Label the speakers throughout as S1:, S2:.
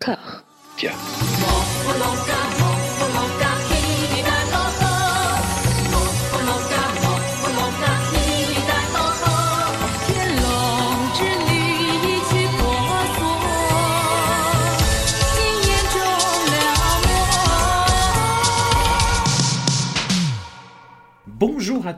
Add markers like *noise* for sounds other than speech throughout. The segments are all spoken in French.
S1: Car.
S2: Tiens.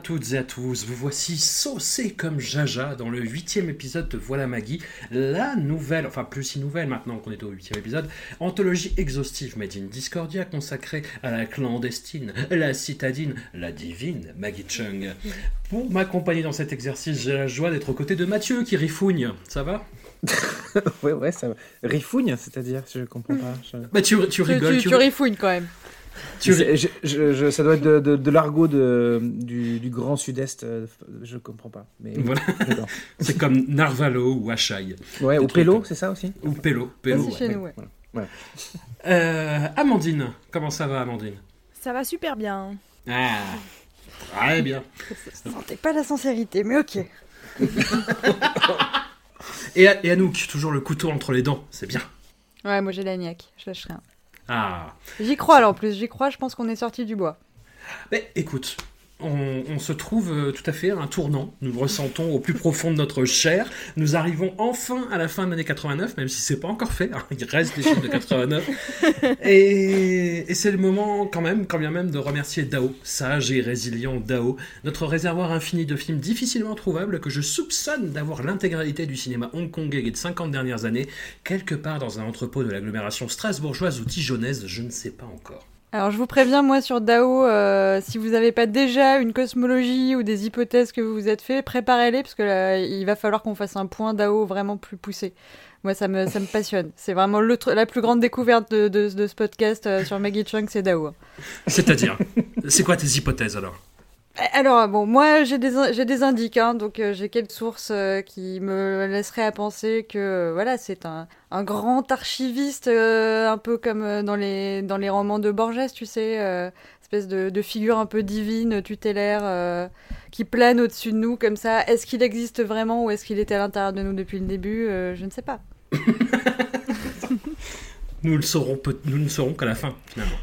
S3: Toutes et à tous, vous voici saucés comme Jaja dans le huitième épisode de Voilà Maggie, la nouvelle, enfin plus si nouvelle maintenant qu'on est au huitième épisode, anthologie exhaustive made in Discordia consacrée à la clandestine, la citadine, la divine Maggie Chung. Pour m'accompagner dans cet exercice, j'ai la joie d'être aux côtés de Mathieu qui rifougne, ça va? *laughs*
S4: Ouais, ouais, ça va. Rifougne, c'est-à-dire, je comprends pas. je-
S3: Bah tu, tu rigoles,
S5: tu, tu rifouines quand même.
S3: Tu
S4: je- je- je- ça doit être de, de- de l'argot du, du grand sud-est, euh, je comprends pas. Mais
S3: Voilà.
S4: d'accord. *laughs*
S3: C'est comme Narvalo ou Achai.
S4: Ouais, ou Pélo, c'est ça aussi
S3: Ou Pélo. Pélo
S5: Aussi
S3: ouais.
S5: chez nous, ouais.
S4: Voilà.
S3: Euh, Amandine, comment ça va Amandine?
S5: Ça va super bien.
S3: Ah, très bien.
S5: Ça sentait pas la sincérité, mais ok. *laughs*
S3: Et, et Anouk, toujours le couteau entre les dents, c'est bien.
S5: Ouais, moi j'ai la niaque, je lâche rien.
S3: Ah,
S5: J'y crois alors en plus, j'y crois, je pense qu'on est sorti du bois.
S3: mais écoute, on, se trouve euh, tout à fait à un tournant. Nous le ressentons au plus profond de notre chair. Nous arrivons enfin à la fin de l'année 89, même si c'est pas encore fait. hein, il reste des films de 89. Et, et c'est le moment, quand même, quand bien même, de remercier Dao, sage et résilient Dao, notre réservoir infini de films difficilement trouvables que je soupçonne d'avoir l'intégralité du cinéma hongkongais des 50 dernières années, quelque part dans un entrepôt de l'agglomération strasbourgeoise ou dijonnaise, je ne sais pas encore.
S5: Alors je vous préviens, moi sur Dao, euh, si vous n'avez pas déjà une cosmologie ou des hypothèses que vous vous êtes fait, préparez-les parce que là, il va falloir qu'on fasse un point Dao vraiment plus poussé. Moi ça me, passionne. C'est vraiment la plus grande découverte de, de- ce podcast euh, sur Maggie Chung, c'est Dao.
S3: C'est-à-dire, c'est quoi tes hypothèses alors?
S5: Alors, bon, moi, j'ai des, j'ai des indices, hein, donc euh, j'ai quelques sources euh, qui me laisseraient à penser que, euh, voilà, c'est un, un grand archiviste, un peu comme dans les, dans les romans de Borges, tu sais, espèce de, de figure un peu divine, tutélaire, qui plane au-dessus de nous, comme ça. Est-ce qu'il existe vraiment ou est-ce qu'il était à l'intérieur de nous depuis le début Je ne sais pas. *laughs*
S3: Nous le saurons, nous ne saurons qu'à la fin, finalement.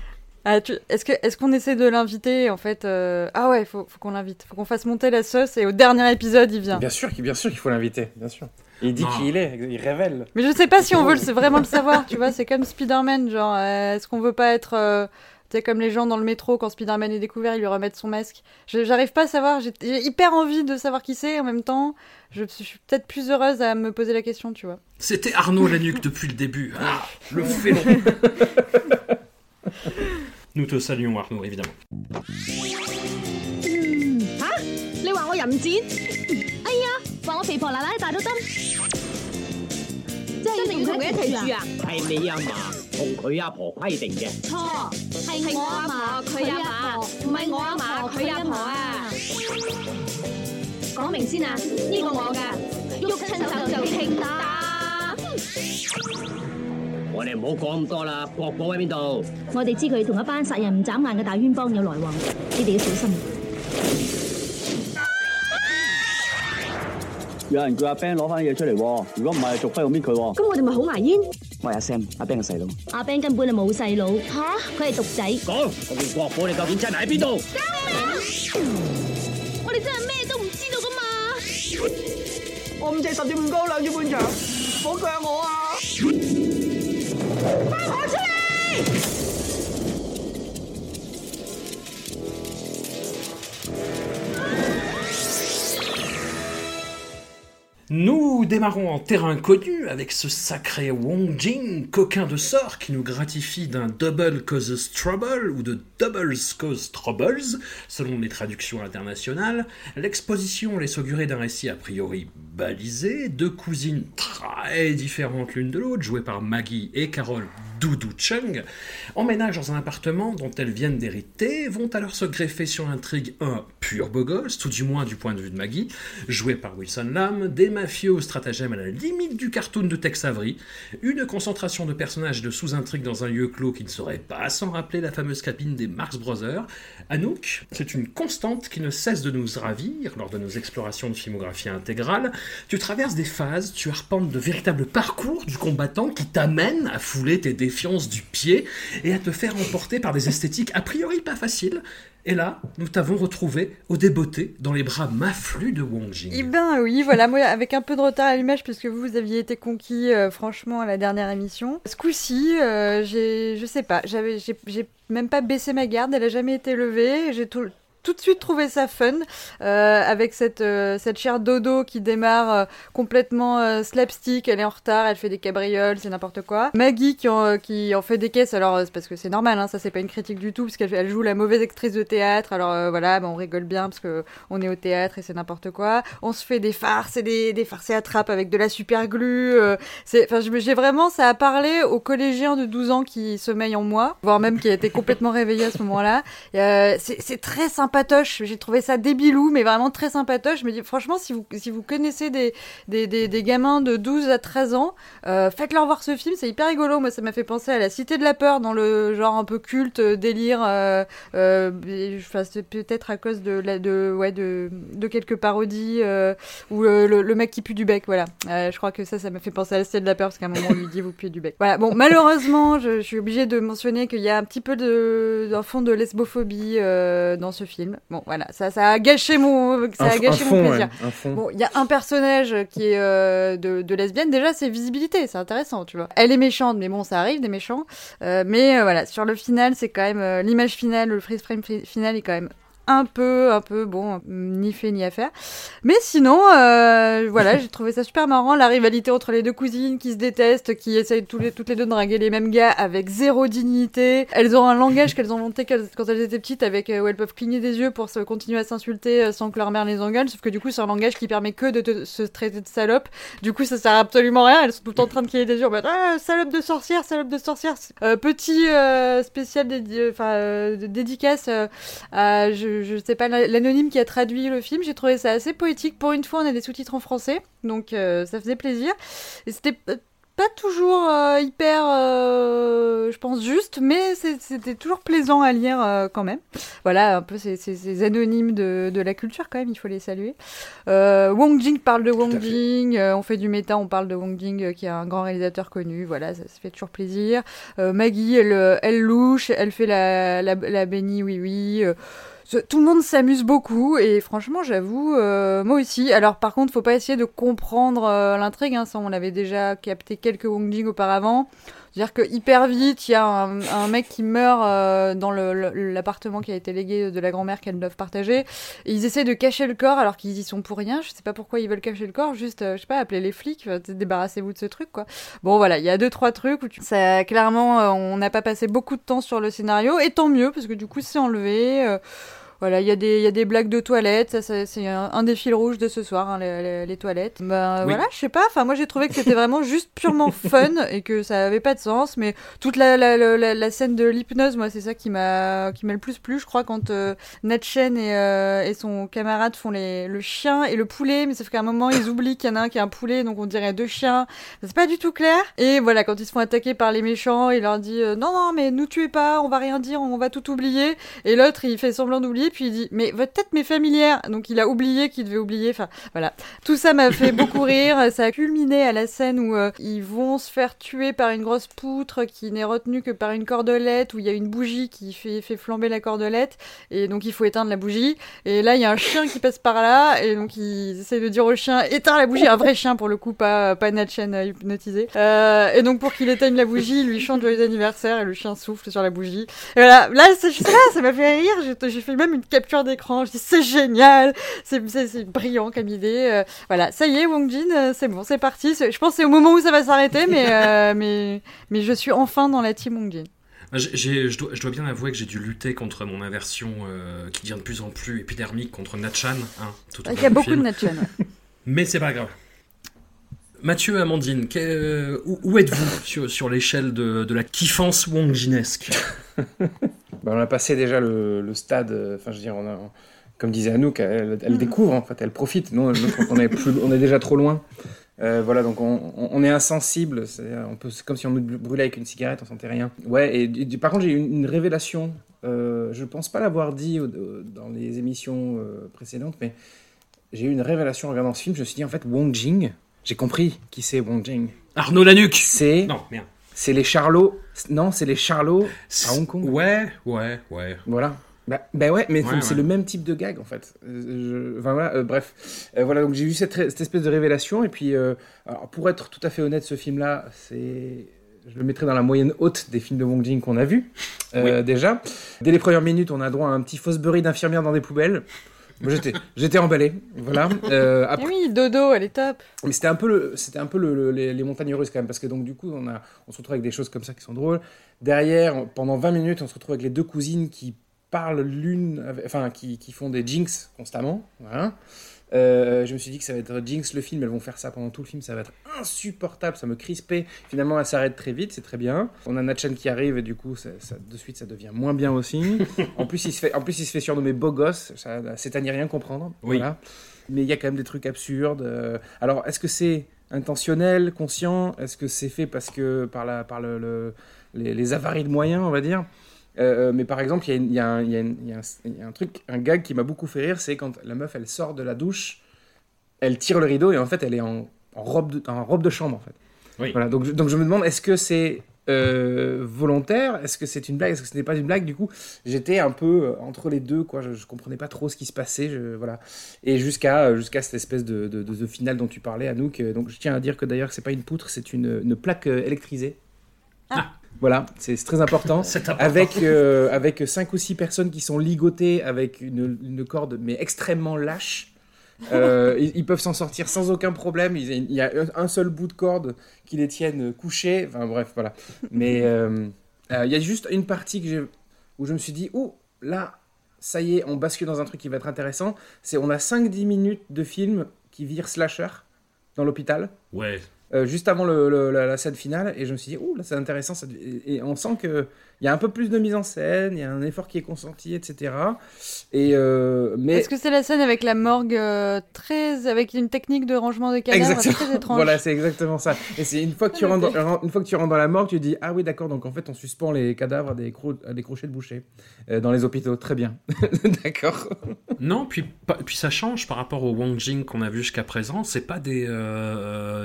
S5: Ah, tu- est-ce que est-ce qu'on essaie de l'inviter en fait euh, Ah ouais, faut, faut qu'on l'invite, faut qu'on fasse monter la sauce et au dernier épisode il vient.
S4: Bien sûr, qu'il- bien sûr qu'il faut l'inviter, bien sûr. Il dit qui il est, il révèle.
S5: Mais je sais pas si on veut le- *laughs* vraiment le savoir, tu vois, c'est comme Spider-Man, genre, euh, est-ce qu'on veut pas être, euh, tu sais, comme les gens dans le métro, quand Spider-Man est découvert, ils lui remettent son masque. Je- J'arrive pas à savoir, j'ai j'ai hyper envie de savoir qui c'est, en même temps, je, je suis peut-être plus heureuse à me poser la question, tu vois.
S3: C'était Arnaud Lanuc depuis le début. Ah, *laughs* le félon. Nous te saluons Arnaud, évidemment.
S6: 你話我淫賤？哎呀，話我肥婆奶奶大咗針，即係要同佢一齊住啊？
S7: 係你阿嫲同佢阿婆規定嘅。
S6: 錯，係我阿嫲佢阿嫲，唔係我阿嫲佢阿婆啊！講明先啊，呢個我㗎，喐親手就傾打。
S7: 我哋唔好講咁多啦，國寶喺邊度？
S6: 我哋知佢同一班殺人唔眨眼嘅大冤幫有來往，你哋要小心。
S8: 有人叫阿 Ben 攞翻嘢出嚟喎，如果唔係，續輝會搣佢喎。
S6: 咁我哋咪好埋煙？
S8: 喂，阿 Sam，阿 Ben 嘅細佬，
S6: 阿 Ben 根本就冇細佬，吓佢係獨仔。
S7: 講嗰件國寶你究竟真係喺邊度？
S6: 我哋真係咩都唔知道噶嘛！
S8: 我五隻十點五高，兩注半場，唔好腳我啊快跑去！
S3: ！Nous démarrons en terrain connu avec ce sacré Wong Jing, coquin de sort qui nous gratifie d'un double causes trouble ou de doubles cause troubles, selon les traductions internationales. L'exposition laisse augurer d'un récit a priori balisé, deux cousines très différentes l'une de l'autre, jouées par Maggie et Carol Doudou Chung, emménagent dans un appartement dont elles viennent d'hériter, vont alors se greffer sur l'intrigue un pur beau gosse, tout du moins du point de vue de Maggie, joué par Wilson Lamb, des mafieux au stratagème à la limite du cartoon de Tex Avery, une concentration de personnages de sous-intrigues dans un lieu clos qui ne serait pas sans rappeler la fameuse cabine des Marx Brothers. Anouk, c'est une constante qui ne cesse de nous ravir lors de nos explorations de filmographie intégrale. Tu traverses des phases, tu arpentes de véritables parcours du combattant qui t'amènent à fouler tes du pied et à te faire emporter par des esthétiques a priori pas faciles. Et là, nous t'avons retrouvé au débeauté dans les bras maflus de Wong Jing.
S5: Eh ben oui, voilà, moi avec un peu de retard à l'image puisque vous, vous aviez été conquis euh, franchement à la dernière émission. Ce coup-ci, euh, j'ai, je sais pas, j'avais, j'ai, j'ai même pas baissé ma garde, elle a jamais été levée. J'ai tout, tout de suite trouvé ça fun euh, avec cette euh, cette chère dodo qui démarre euh, complètement euh, slapstick. Elle est en retard elle fait des cabrioles c'est n'importe quoi. Maggie qui en, qui en fait des caisses alors euh, c'est parce que c'est normal hein, ça c'est pas une critique du tout parce qu'elle elle joue la mauvaise actrice de théâtre. Alors euh, voilà ben, on rigole bien parce que on est au théâtre et c'est n'importe quoi. On se fait des farces et des des farces et attrapes avec de la super glue euh, c'est enfin j'ai vraiment ça a parlé aux collégiens de 12 ans qui sommeillent en moi voire même qui a été complètement réveillé à ce moment-là. Euh, c'est très sympatoche. J'ai trouvé ça débilou, mais vraiment très sympatoche. Je me dis, franchement, si vous, si vous connaissez des, des, des, gamins de 12 à 13 ans, euh, faites-leur voir ce film. C'est hyper rigolo. Moi, ça m'a fait penser à La Cité de la Peur, dans le genre un peu culte, euh, délire. Euh, euh, c'est peut-être à cause de, de, ouais, de, de quelques parodies ou le, mec qui pue du bec. Voilà. Je crois que ça, ça m'a fait penser à La Cité de la Peur, parce qu'à un moment, on lui dit, vous puez du bec. Voilà. Bon, malheureusement, je, je suis obligée de mentionner qu'il y a un petit peu d'un fond de lesbophobie dans ce film. Bon, voilà, ça, ça a gâché mon, ça a gâché mon plaisir.
S4: ouais.
S5: Bon, il y a un personnage qui est euh, de, de lesbienne. Déjà, c'est visibilité, c'est intéressant, tu vois. Elle est méchante, mais bon, ça arrive des méchants. Euh, mais euh, voilà, sur le final, c'est quand même l'image finale, le freeze frame fi- final est quand même un peu, un peu, bon, ni fait ni à faire. Mais sinon, euh, voilà, j'ai trouvé ça super marrant, la rivalité entre les deux cousines qui se détestent, qui essayent toutes les deux de draguer les mêmes gars avec zéro dignité. Elles ont un langage qu'elles ont qu'elles- quand elles étaient petites, avec euh, où elles peuvent cligner des yeux pour se continuer à s'insulter euh, sans que leur mère les engueule. Sauf que du coup, c'est un langage qui permet que de se traiter de salope. Du coup, ça sert absolument à rien. Elles sont tout le temps en train de cligner des yeux. en mode, ah, salope de sorcière, salope de sorcière. Euh, petit euh, spécial dédicace à, je sais pas, la- l'anonyme qui a traduit le film. J'ai trouvé ça assez poétique. Pour une fois, on a des sous-titres en français, donc euh, ça faisait plaisir. Et c'était pas toujours euh, hyper, euh, je pense, juste, mais c'était toujours plaisant à lire euh, quand même. Voilà, un peu ces, ces- ces anonymes de, de la culture quand même, il faut les saluer. Wong Jing parle de Wong. Jing, on fait du méta, on parle de Wong Jing qui est un grand réalisateur connu, voilà, ça, ça fait toujours plaisir. Maggie, elle, elle louche, elle fait la, la, la bénie, oui, oui. Tout le monde s'amuse beaucoup et franchement, j'avoue, euh, moi aussi. Alors par contre, faut pas essayer de comprendre euh, l'intrigue. Hein, ça, on avait déjà capté quelques Wong Jing auparavant. C'est-à-dire que hyper vite, il y a un, mec qui meurt euh, dans l'appartement qui a été légué de la grand-mère qu'elles doivent partager. Ils essaient de cacher le corps alors qu'ils y sont pour rien. Je sais pas pourquoi ils veulent cacher le corps. Juste, euh, je sais pas, appeler les flics. Débarrassez-vous de ce truc, quoi. Bon, voilà, il y a deux trois trucs où tu... ça, clairement, euh, on n'a pas passé beaucoup de temps sur le scénario. Et tant mieux parce que du coup, c'est enlevé. Voilà, il y, a des- il y a des blagues de toilettes, ça, ça, c'est un, un des fils rouges de ce soir, hein, les, les- les toilettes. Ben
S3: Oui.
S5: voilà, je sais pas, enfin moi j'ai trouvé que c'était vraiment juste purement *laughs* fun et que ça avait pas de sens, mais toute la, la, la, la- scène de l'hypnose, moi c'est ça qui m'a qui m'a le plus plu, je crois, quand euh, Natchen et, euh, et son camarade font les, le chien et le poulet, mais sauf qu'à un moment ils oublient qu'il y en a un qui a un poulet, donc on dirait deux chiens, c'est pas du tout clair. Et voilà, quand ils se font attaquer par les méchants, il leur dit euh, non non mais nous tuez pas, on va rien dire, on va tout oublier. Et l'autre, il fait semblant d'oublier, puis il dit Mais votre tête m'est familière. Donc il a oublié qu'il devait oublier. Enfin, voilà. Tout ça m'a fait beaucoup rire. *laughs* Ça a culminé à la scène où euh, ils vont se faire tuer par une grosse poutre qui n'est retenue que par une cordelette, où il y a une bougie qui fait, fait flamber la cordelette. Et donc il faut éteindre la bougie. Et là, il y a un chien qui passe par là. Et donc ils essayent de dire au chien Éteins la bougie. Un vrai chien pour le coup, pas, pas Natchen hypnotisé. Euh, et donc pour qu'il éteigne la bougie, il lui chante joyeux anniversaire et le chien souffle sur la bougie. Et voilà, là, c'est juste là, ça m'a fait rire. J'ai- J'ai fait même une capture d'écran. Je dis c'est génial, c'est brillant comme idée. Euh, voilà, ça y est, Wong Jin, euh, c'est bon, c'est parti. Je pense que c'est au moment où ça va s'arrêter, mais euh, *laughs* mais mais je suis enfin dans la team Wong Jin.
S3: Je, dois, je dois bien avouer que j'ai dû lutter contre mon aversion euh, qui devient de plus en plus épidermique contre Natchan. Hein, tout
S5: Il y a beaucoup de. Natchan. *laughs*
S3: Mais c'est pas grave. Mathieu, Amandine, que- où, où êtes-vous sur, sur l'échelle de, de la kiffance wongjinesque *laughs*
S4: Bah, on a passé déjà le, le stade, euh, enfin je veux dire, on a, comme disait Anouk, elle, elle découvre, en fait, elle profite. Nous, on, est plus, on est déjà trop loin. Euh, voilà, donc on, on- on est insensible, c'est-à-dire, on peut- c'est comme si on nous brûlait avec une cigarette, on sentait rien. Ouais, et, par contre j'ai eu une, une révélation, euh, je pense pas l'avoir dit au- dans les émissions euh, précédentes, mais j'ai eu une révélation en regardant ce film, je me suis dit en fait Wong Jing, j'ai compris qui c'est Wong Jing.
S3: Arnaud Lanuc
S4: C'est
S3: Non, merde.
S4: C'est les Charlots, non c'est les Charlots à Hong Kong.
S3: Ouais, ouais, ouais.
S4: Voilà. Bah, bah ouais, mais
S3: Ouais,
S4: c'est
S3: ouais.
S4: le même type de gag en fait. Euh, je- Enfin voilà, euh, bref. Euh, voilà, donc j'ai eu cette, espèce de révélation. Et puis, euh, alors, pour être tout à fait honnête, ce film-là, c'est. Je le mettrais dans la moyenne haute des films de Wong Jing qu'on a vus, déjà. Dès les premières minutes, on a droit à un petit Fosbury d'infirmière dans des poubelles. J'étais, j'étais emballé, voilà. Euh,
S5: Eh
S4: après,
S5: oui, Dodo, elle est top.
S4: mais c'était un peu, le, c'était un peu le- le- les, les montagnes russes quand même, parce que donc du coup, on, a, on se retrouve avec des choses comme ça qui sont drôles. Derrière, pendant 20 minutes, on se retrouve avec les deux cousines qui parlent l'une, enfin, qui, qui font des jinx constamment. Voilà. Euh, je me suis dit que ça va être Jinx le film, elles vont faire ça pendant tout le film, ça va être insupportable, ça me crispait. Finalement, elle s'arrête très vite, c'est très bien. On a Natchan qui arrive et du coup, ça, ça- de suite, ça devient moins bien aussi. *laughs* en, plus, il se fait, en plus, il se fait surnommer beau gosse, c'est à n'y rien comprendre.
S3: Oui.
S4: Voilà. Mais il y a quand même des trucs absurdes. euh. Alors, est-ce que c'est intentionnel, conscient? Est-ce que c'est fait parce que par, la, par le, le- les, les avaries de moyens, on va dire? Euh, mais par exemple, il y a y, un- y y a truc, un gag qui m'a beaucoup fait rire, c'est quand la meuf, elle sort de la douche, elle tire le rideau et en fait, elle est en, en robe, de, en robe de chambre, en fait.
S3: Oui.
S4: Voilà, donc, je- donc je me demande, est-ce que c'est euh, volontaire? Est-ce que c'est une blague? Est-ce que ce n'est pas une blague? Du coup, j'étais un peu euh, entre les deux, quoi. Je, je comprenais pas trop ce qui se passait, je, voilà. Et jusqu'à euh, jusqu'à cette espèce de, de, de- de finale dont tu parlais, Anouk. Euh, Donc, je tiens à dire que d'ailleurs, c'est pas une poutre, c'est une, une plaque euh, électrisée.
S3: Ah.
S4: Voilà, c'est très *laughs* important. Avec, euh, avec cinq ou six personnes qui sont ligotées avec une, une corde, mais extrêmement lâche. Euh, *laughs* ils, ils peuvent s'en sortir sans aucun problème. Il y a un- seul bout de corde qui les tienne couchés. Enfin bref, voilà. Mais euh, il y a juste une partie que où je me suis dit, oh, là, ça y est, on bascule dans un truc qui va être intéressant. C'est on a 5-10 minutes de film qui vire slasher dans l'hôpital.
S3: Ouais.
S4: Euh, juste avant le- le- la, scène finale et je me suis dit ouh là c'est intéressant ça- et on sent que il y a un peu plus de mise en scène il y a un effort qui est consenti etc et euh, mais
S5: Est-ce que c'est la scène avec la morgue euh, très. avec une technique de rangement des cadavres très
S4: Exactement.
S5: étrange
S4: Voilà, c'est exactement ça. Et c'est une fois que tu rentres dans, une fois que tu rentres dans la morgue, tu te dis ah oui d'accord donc en fait on suspend les cadavres à des, cro- à des crochets de boucher euh, dans les hôpitaux. Très bien. *laughs* d'accord.
S3: Non, puis, puis ça change par rapport au Wang Jing qu'on a vu jusqu'à présent. C'est pas des,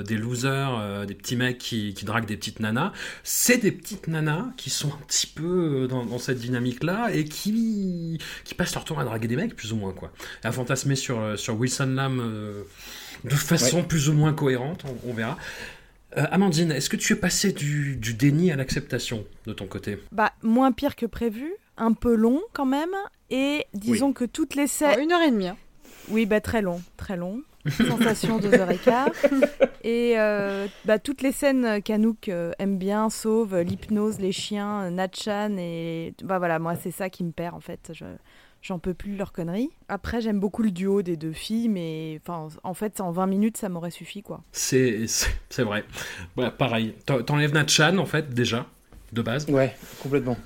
S3: des losers, euh, des petits mecs qui, qui draguent des petites nanas. C'est des petites nanas qui sont un petit peu euh, dans, dans cette dynamique-là et qui, qui passent leur temps à draguer des mecs, plus ou moins, quoi. À fantasmer sur, euh, sur Wilson Lam euh, de façon plus ou moins cohérente, on, on verra. Euh, Amandine, est-ce que tu es passé du, du déni à l'acceptation de ton côté?
S1: Bah, moins pire que prévu, un peu long quand même, et disons que toutes les scènes...
S5: Une heure et demie. hein.
S1: Oui, bah très long, très long. Sensation deux heures et quart. *laughs* Et euh, bah, toutes les scènes qu'Anouk euh, aime bien, sauf euh, l'hypnose, les chiens, Natchan et bah voilà, moi c'est ça qui me perd en fait. Je j'en peux plus de leurs conneries. Après, j'aime beaucoup le duo des deux filles, mais enfin en fait en 20 minutes ça m'aurait suffi quoi.
S3: C'est c'est- c'est vrai. Ouais, pareil. T'en- T'enlèves Natchan, en fait, déjà, de base.
S4: Ouais, complètement.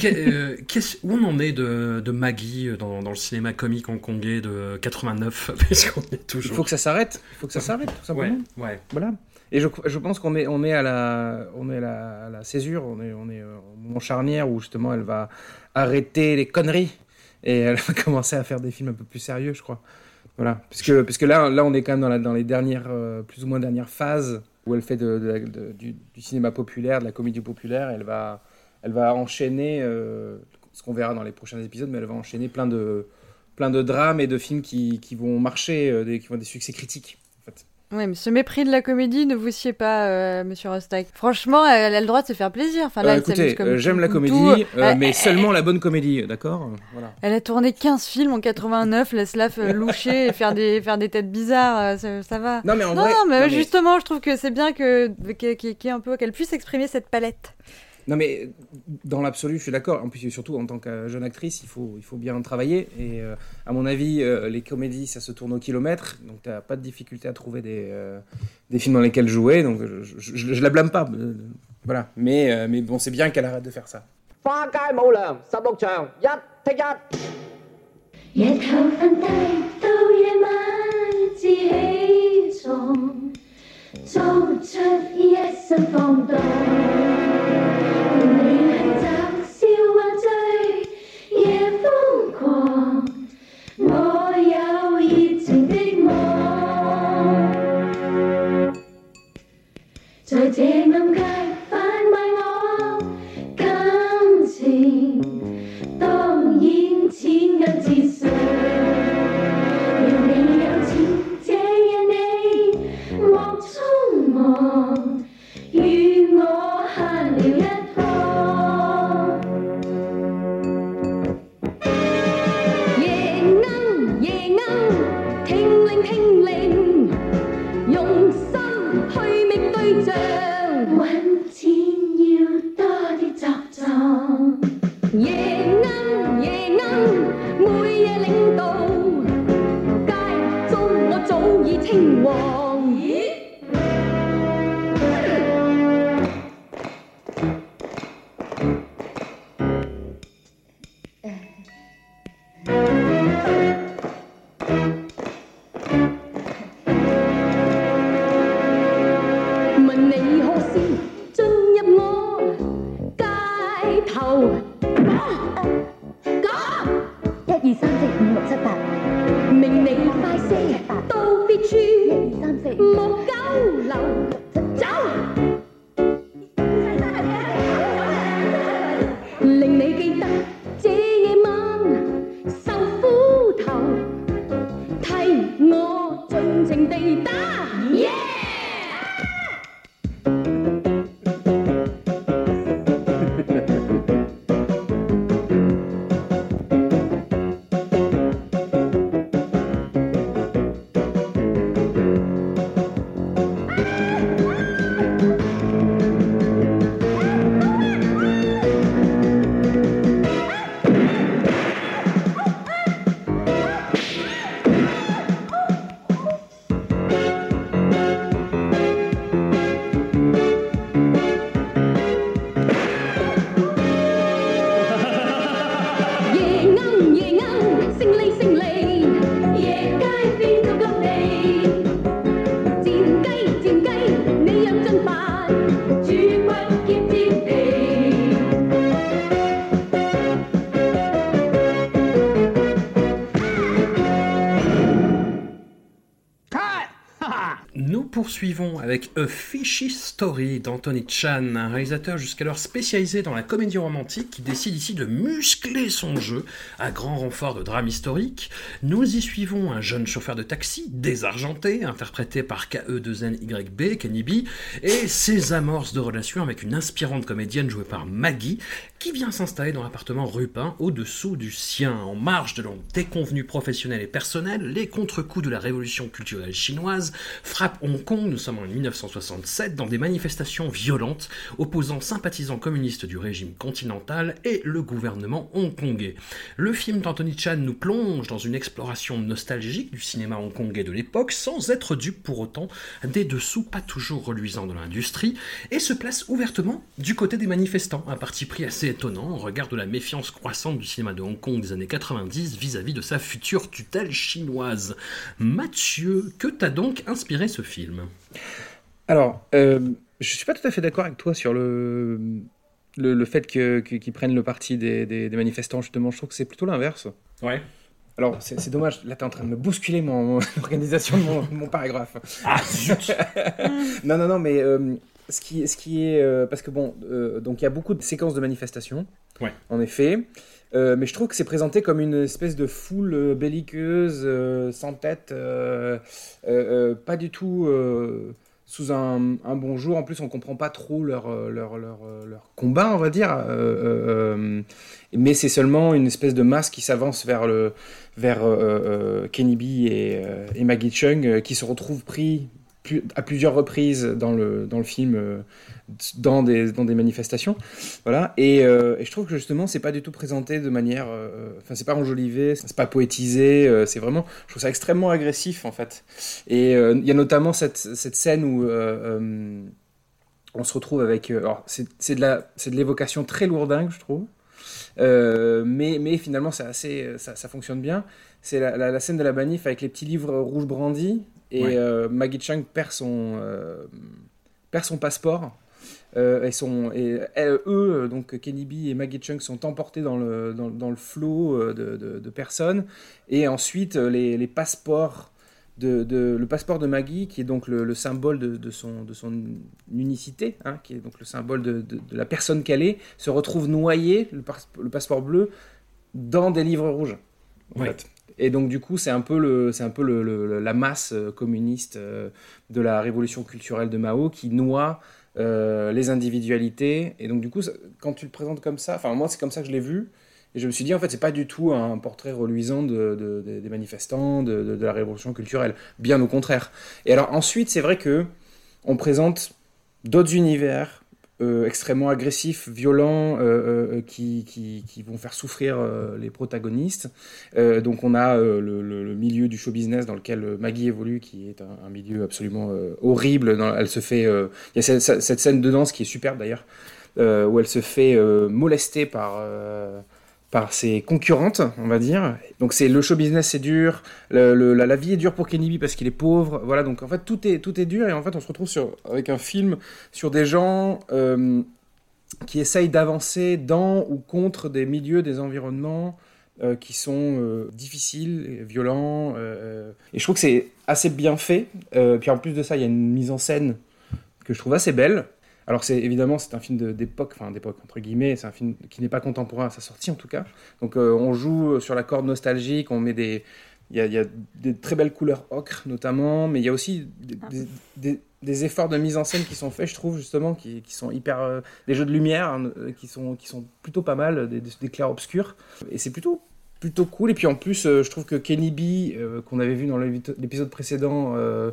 S3: Que- euh, où on en est de, de Maggie euh, dans, dans le cinéma comique hongkongais de 89 *laughs* Puisqu'on est
S4: Il faut que ça s'arrête. Il faut que ça s'arrête tout simplement.
S3: ouais.
S4: Voilà. Et je, je pense qu'on est, on est à la, on est à la, à la césure, on est, on est euh, au moment charnière où justement elle va arrêter les conneries et elle va *laughs* commencer à faire des films un peu plus sérieux, je crois. Voilà. Puisque, puisque là, là, on est quand même dans, la, dans les dernières, euh, plus ou moins dernières phases où elle fait de, de la- de- du, du cinéma populaire, de la comédie populaire. Elle va, elle va enchaîner, euh, ce qu'on verra dans les prochains épisodes, mais elle va enchaîner plein de, plein de drames et de films qui, qui vont marcher, euh, des, qui vont avoir des succès critiques. En fait.
S5: Ouais, mais ce mépris de la comédie, ne vous siez pas, euh, monsieur Rostack. Franchement, elle a le droit de se faire plaisir. Enfin, là,
S4: écoutez, j'aime la comédie, mais seulement la bonne comédie, d'accord Voilà.
S5: Elle a tourné 15 films en 89, laisse-la loucher et faire des, faire des têtes bizarres, ça, ça va.
S4: Non, mais en
S5: Non,
S4: vrai.
S5: mais
S4: non, mais-
S5: justement, je trouve que c'est bien que, qu'elle un peu, qu'elle puisse exprimer cette palette.
S4: Non, mais dans l'absolu, je suis d'accord. En plus, surtout en tant que jeune actrice, il faut, il faut bien travailler. Et euh, à mon avis, euh, les comédies, ça se tourne au kilomètre. Donc, tu n'as pas de difficulté à trouver des, euh, des films dans lesquels jouer. Donc, je, je, je- je la blâme pas. euh, voilà. Mais, euh, mais bon, c'est bien qu'elle arrête de faire ça.
S8: 花街舞娘十六场，一剔一。
S2: 夜头瞓低到夜晚至起床，做出一身放荡。 疯狂。
S3: Poursuivons avec A Fishy Story d'Anthony Chan, un réalisateur jusqu'alors spécialisé dans la comédie romantique qui décide ici de muscler son jeu à grand renfort de drame historique. Nous y suivons un jeune chauffeur de taxi, désargenté, interprété par KE2NYB, Kenny B, et ses amorces de relation avec une inspirante comédienne jouée par Maggie, qui vient s'installer dans l'appartement Rupin au-dessous du sien. En marge de longues déconvenues professionnelles et personnelles, les contre-coups de la révolution culturelle chinoise frappent Hong Kong, nous sommes en 1967, dans des manifestations violentes opposant sympathisants communistes du régime continental et le gouvernement hongkongais. Le film d'Anthony Chan nous plonge dans une exploration nostalgique du cinéma hongkongais de l'époque, sans être dupe pour autant des dessous pas toujours reluisants de l'industrie, et se place ouvertement du côté des manifestants, un parti pris assez étonnant en regard de la méfiance croissante du cinéma de Hong Kong des années 90 vis-à-vis de sa future tutelle chinoise. Mathieu, que t'a donc inspiré ce film?
S4: Alors, euh, je suis pas tout à fait d'accord avec toi sur le, le, le fait que- que- qu'ils prennent le parti des, des- des manifestants. Justement, je trouve que c'est plutôt l'inverse.
S3: Ouais.
S4: Alors, c'est dommage, là, tu es en train de me bousculer mon, *laughs* l'organisation de mon, mon paragraphe.
S3: Ah zut *laughs*
S4: non, non, non, mais euh, ce, qui, ce qui est. euh, parce que bon, euh, donc il y a beaucoup de séquences de manifestations,
S3: Ouais.
S4: en effet. Euh, mais je trouve que c'est présenté comme une espèce de foule euh, belliqueuse, euh, sans tête, pas du tout sous un, un bon jour. En plus, on comprend pas trop leur, leur, leur, combat, on va dire. Mais c'est seulement une espèce de masse qui s'avance vers, le, vers Kenny B et, et Maggie Chung, qui se retrouvent pris à plusieurs reprises dans le, dans le film, euh, dans, des, dans des manifestations. Voilà. Et, euh, et je trouve que justement, c'est pas du tout présenté de manière. euh, Enfin, c'est pas enjolivé, c'est pas poétisé, euh, c'est vraiment. Je trouve ça extrêmement agressif, en fait. Et euh, il y a notamment cette, cette scène où. euh, euh, on se retrouve avec. euh, c'est de l'évocation très lourdingue, je trouve. Euh, mais, mais finalement, assez, ça, fonctionne bien. C'est la, la- la scène de la manif avec les petits livres rouges brandis et
S3: Ouais.
S4: euh, Maggie Chung perd son, euh, perd son passeport. Euh, et, son, et elle- eux, donc Kenny B et Maggie Chung, sont emportés dans le, dans, dans le flot de, de- de personnes. Et ensuite, les, les passeports de, de- le passeport de Maggie, qui est donc le, le symbole de, de son, de son unicité, hein, qui est donc le symbole de, la personne qu'elle est, se retrouve noyé, le, le passeport bleu, dans des livres rouges. en
S3: Ouais.
S4: fait. Et donc du coup, c'est un peu, le, c'est un peu la masse euh, communiste euh, de la révolution culturelle de Mao qui noie euh, les individualités. Et donc du coup, quand tu le présentes comme ça, enfin moi c'est comme ça que je l'ai vu. Et je me suis dit, en fait, c'est pas du tout un portrait reluisant de, de- de- des manifestants, de la révolution culturelle. Bien au contraire. Et alors ensuite, c'est vrai que on présente d'autres univers euh, extrêmement agressifs, violents, euh, euh, qui, qui, qui vont faire souffrir les protagonistes. Donc on a le, milieu du show business dans lequel Maggie évolue, qui est un, milieu absolument horrible. Elle se fait, il y a cette, scène de danse qui est superbe d'ailleurs, où elle se fait molester par par ses concurrentes, on va dire. Donc c'est le show business, c'est dur. La, vie est dure pour Kenny parce qu'il est pauvre. Voilà, donc en fait tout est tout est dur et en fait on se retrouve avec un film sur des gens euh, qui essayent d'avancer dans ou contre des milieux, des environnements euh, qui sont euh, difficiles, violents. et je trouve que c'est assez bien fait. Puis en plus de ça, il y a une mise en scène que je trouve assez belle. Alors c'est évidemment c'est un film d'époque, enfin d'époque entre guillemets, c'est un film qui n'est pas contemporain à sa sortie en tout cas. Donc euh, on joue sur la corde nostalgique, on met des, il y a, il y a des très belles couleurs ocre notamment, mais il y a aussi des, des- des- des efforts de mise en scène qui sont faits, je trouve justement, qui, qui sont hyper, euh, des jeux de lumière hein, euh, qui sont qui sont plutôt pas mal, des, clairs obscurs, et c'est plutôt plutôt cool. Et puis en plus, euh, je trouve que Kenny B, euh, qu'on avait vu dans l'épisode précédent, euh,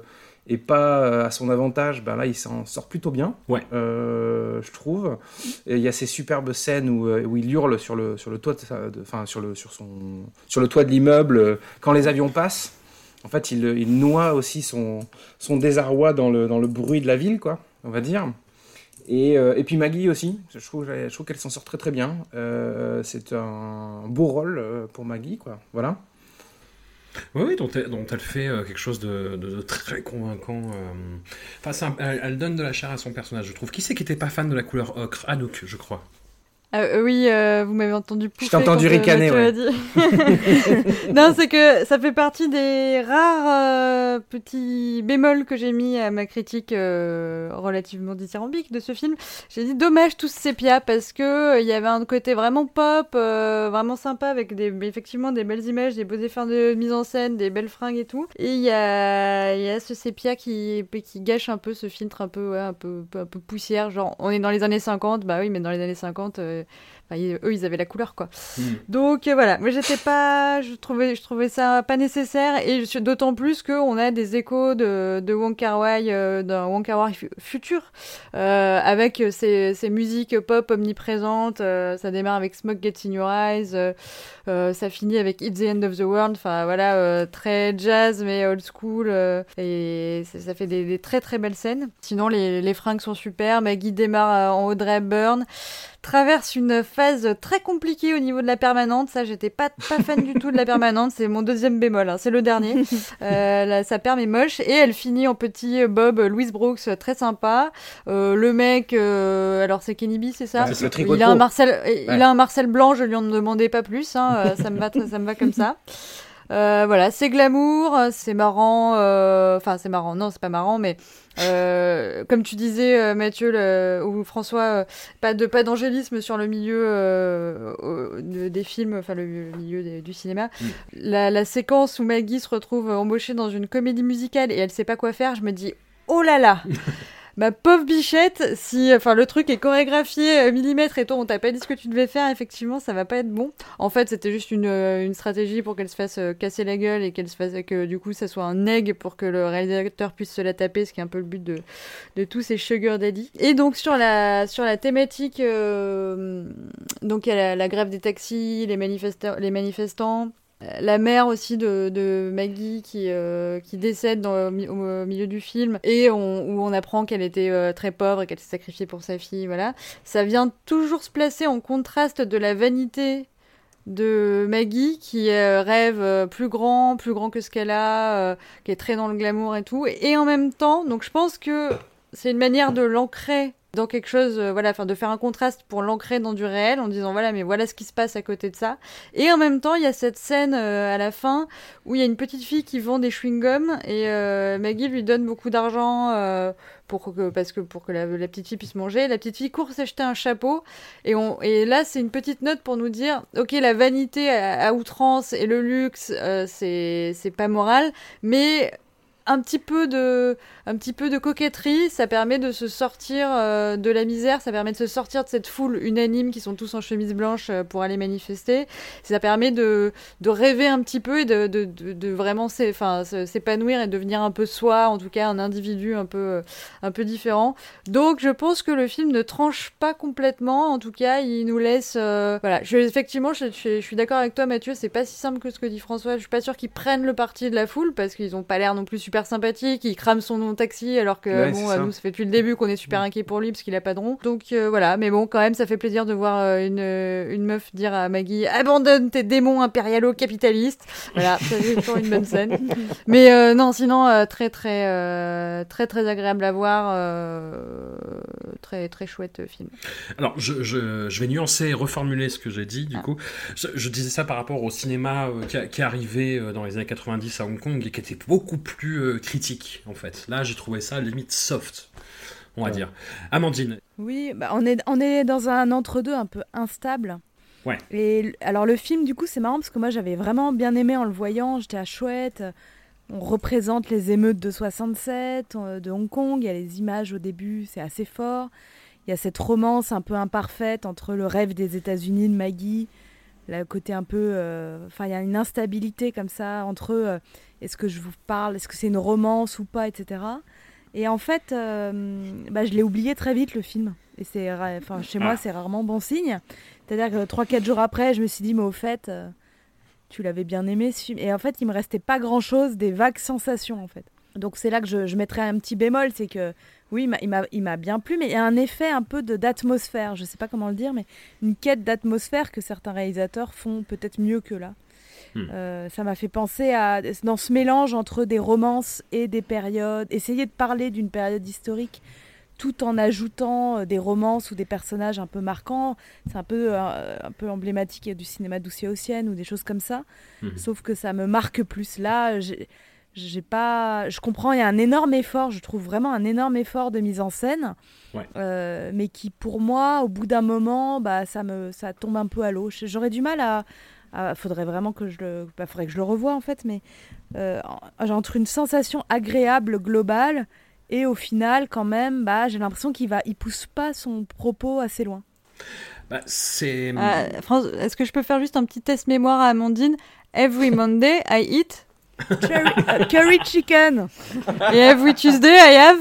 S4: et pas euh, à son avantage, ben là il s'en sort plutôt bien,
S3: Ouais.
S4: euh, je trouve. Et il y a ces superbes scènes où, euh, où il hurle sur le, sur le toit, de enfin sur le, sur son, sur le toit de l'immeuble quand les avions passent. En fait, il, il noie aussi son, son désarroi dans le, dans le bruit de la ville, quoi, on va dire. Et, euh, et puis Maggie aussi, je trouve, je trouve qu'elle s'en sort très très bien. Euh, c'est un beau rôle pour Maggie, quoi. Voilà.
S3: Oui, dont elle, fait euh, quelque chose de, très convaincant. euh. Enfin, un- elle, elle donne de la chair à son personnage, je trouve. Qui c'est qui était pas fan de la couleur ocre? Anouk, je crois.
S5: Ah, euh, oui, euh, vous m'avez entendu pouffer.
S4: Je t'ai entendu
S5: quand, euh,
S4: ricaner, *laughs*
S5: non, c'est que ça fait partie des rares euh, petits bémols que j'ai mis à ma critique relativement dithyrambique de ce film. J'ai dit dommage tous sépia parce que il y avait un côté vraiment pop, vraiment sympa avec des effectivement des belles images, des beaux efforts de mise en scène, des belles fringues et tout. Et il y a, il y a ce sépia qui, qui gâche un peu ce filtre un peu, ouais, un peu, un peu poussière. Genre, on est dans les années 50, bah oui, mais dans les années 50, euh, enfin, eux, ils avaient la couleur, quoi. Donc euh, voilà, moi j'étais pas, je trouvais, je trouvais ça pas nécessaire et d'autant plus qu'on a des échos de, de Wong Kar Wai, euh, d'un Wong Kar Wai futur, euh, avec ces, ces musiques pop omniprésentes. ça démarre avec Smoke Gets in Your Eyes, ça finit avec It's the End of the World. Enfin voilà, très jazz mais old school et ça, ça fait des, des très très belles scènes. Sinon les, les fringues sont super. Maggie démarre en Audrey Hepburn traverse une phase très compliquée au niveau de la permanente. Ça, j'étais pas, pas fan du tout de la permanente. C'est mon deuxième bémol. hein. C'est le dernier. *laughs* Euh, la- sa perme est moche. Et elle finit en petit Bob Louis Brooks, euh, très sympa. Euh, le mec, euh, alors c'est Kenny B, c'est ça?
S4: Le
S5: il a, un Marcel, il a un Marcel blanc, je lui en demandais pas plus. hein. Ça, me va, très- ça me va comme ça. *laughs* Euh, voilà, c'est glamour, c'est marrant. euh, Enfin, c'est marrant. Non, c'est pas marrant, mais euh, comme tu disais, Mathieu le- ou François, pas de pas d'angélisme sur le milieu de- des films, enfin le, le milieu des- du cinéma. La, la séquence où Maggie se retrouve embauchée dans une comédie musicale et elle sait pas quoi faire, je me dis oh là là. *laughs* Ma pauvre bichette, si enfin le truc est chorégraphié euh, millimètre et toi on t'a pas dit ce que tu devais faire, effectivement ça va pas être bon. En fait c'était juste une, euh, stratégie pour qu'elle se fasse euh, casser la gueule et qu'elle se fasse que du coup ça soit un egg pour que le réalisateur puisse se la taper, ce qui est un peu le but de, tous ces sugar daddy. Et donc sur la thématique, donc il y a la, grève des taxis, les manifestants. La mère aussi de, Maggie qui, euh, qui décède au mi- au milieu du film et on, où on apprend qu'elle était euh, très pauvre et qu'elle s'est sacrifiée pour sa fille, voilà. Ça vient toujours se placer en contraste de la vanité de Maggie qui euh, rêve plus grand, plus grand que ce qu'elle a, qui est très dans le glamour et tout. Et en même temps, donc je pense que c'est une manière de l'ancrer dans quelque chose, euh, voilà, enfin de faire un contraste pour l'ancrer dans du réel en disant voilà, mais voilà ce qui se passe à côté de ça. Et en même temps, il y a cette scène euh, à la fin où il y a une petite fille qui vend des chewing-gums et euh, Maggie lui donne beaucoup d'argent pour que parce que pour que la, petite fille puisse manger. La petite fille court s'acheter un chapeau et on et là c'est une petite note pour nous dire ok la vanité à, à outrance et le luxe c'est pas moral, mais un petit peu de un petit peu de coquetterie, ça permet de se sortir euh, de la misère, ça permet de se sortir de cette foule unanime qui sont tous en chemise blanche euh, pour aller manifester. Ça permet de, de rêver un petit peu et de, de, de, vraiment s'épanouir et devenir un peu soi, en tout cas un individu un peu, euh, un peu différent. Donc je pense que le film ne tranche pas complètement, en tout cas il nous laisse... voilà, je, effectivement je, je- je suis d'accord avec toi Mathieu, c'est pas si simple que ce que dit François, je suis pas sûre qu'ils prennent le parti de la foule parce qu'ils ont pas l'air non plus super sympathiques, ils crament son nom taxi alors que
S4: Ouais,
S5: bon, à
S4: ça.
S5: nous ça fait depuis le début qu'on est super inquiet pour lui parce qu'il a pas de rond. Donc euh, voilà, mais bon quand même ça fait plaisir de voir euh, une, euh, une meuf dire à Maggie abandonne tes démons impérialo-capitalistes. Voilà, ça c'est toujours une bonne scène. *laughs* Mais euh, non, sinon euh, très très euh, très très agréable à voir, euh, très très chouette film.
S3: Alors, je, je, je vais nuancer et reformuler ce que j'ai dit, du
S5: Ah.
S3: coup. Je, je disais ça par rapport au cinéma euh, qui, a- qui est arrivé euh, dans les années 90 à Hong Kong et qui était beaucoup plus critique, en fait. Là, j'ai trouvé ça limite soft, on va
S4: Ouais.
S3: dire. Amandine,
S1: Oui, bah on, est, on est dans un entre-deux un peu instable.
S3: Ouais.
S1: Et alors le film, du coup, c'est marrant parce que moi j'avais vraiment bien aimé en le voyant. J'étais à chouette. On représente les émeutes de 67, euh, de Hong Kong. Il y a les images au début, c'est assez fort. Il y a cette romance un peu imparfaite entre le rêve des États-Unis de Maggie, le côté un peu. euh, Enfin, il y a une instabilité comme ça entre eux. euh, est-ce que je vous parle Est-ce que c'est une romance ou pas, etc. Et en fait, euh, bah, je l'ai oublié très vite le film. Et c'est, enfin, chez moi,
S3: Ah.
S1: c'est rarement bon signe. C'est-à-dire que 3-4 jours après, je me suis dit, mais au fait, tu l'avais bien aimé ce film. Et en fait, il me restait pas grand-chose des vagues sensations, en fait. Donc c'est là que je, je mettrais un petit bémol, c'est que oui, il m'a- bien plu, mais il y a un effet un peu de d'atmosphère. Je sais pas comment le dire, mais une quête d'atmosphère que certains réalisateurs font peut-être mieux que là.
S3: Hmm.
S1: Euh, ça m'a fait penser à dans ce mélange entre des romances et des périodes, essayer de parler d'une période historique tout en ajoutant euh, des romances ou des personnages un peu marquants. C'est un peu, euh, un peu emblématique du cinéma d'Ossienne ou des choses comme ça.
S3: Mhm.
S1: Sauf que ça me marque plus. Là, j'ai j'ai pas. Je comprends, il y a un énorme effort, je trouve vraiment un énorme effort de mise en scène.
S3: Ouais.
S1: Euh, mais qui, pour moi, au bout d'un moment, bah, ça, me, ça tombe un peu à l'eau. J'aurais du mal à. à- faudrait vraiment que je le. Bah, faudrait que je le revoie, en fait, mais. euh, j'ai entre une sensation agréable globale et au final, quand même, bah, j'ai l'impression qu'il va, il pousse pas son propos assez loin.
S3: bah, c'est.
S5: Euh, France, est-ce que je peux faire juste un petit test mémoire à Amandine? Every Monday I eat
S1: Curry, euh, curry chicken,
S5: et every Tuesday I have.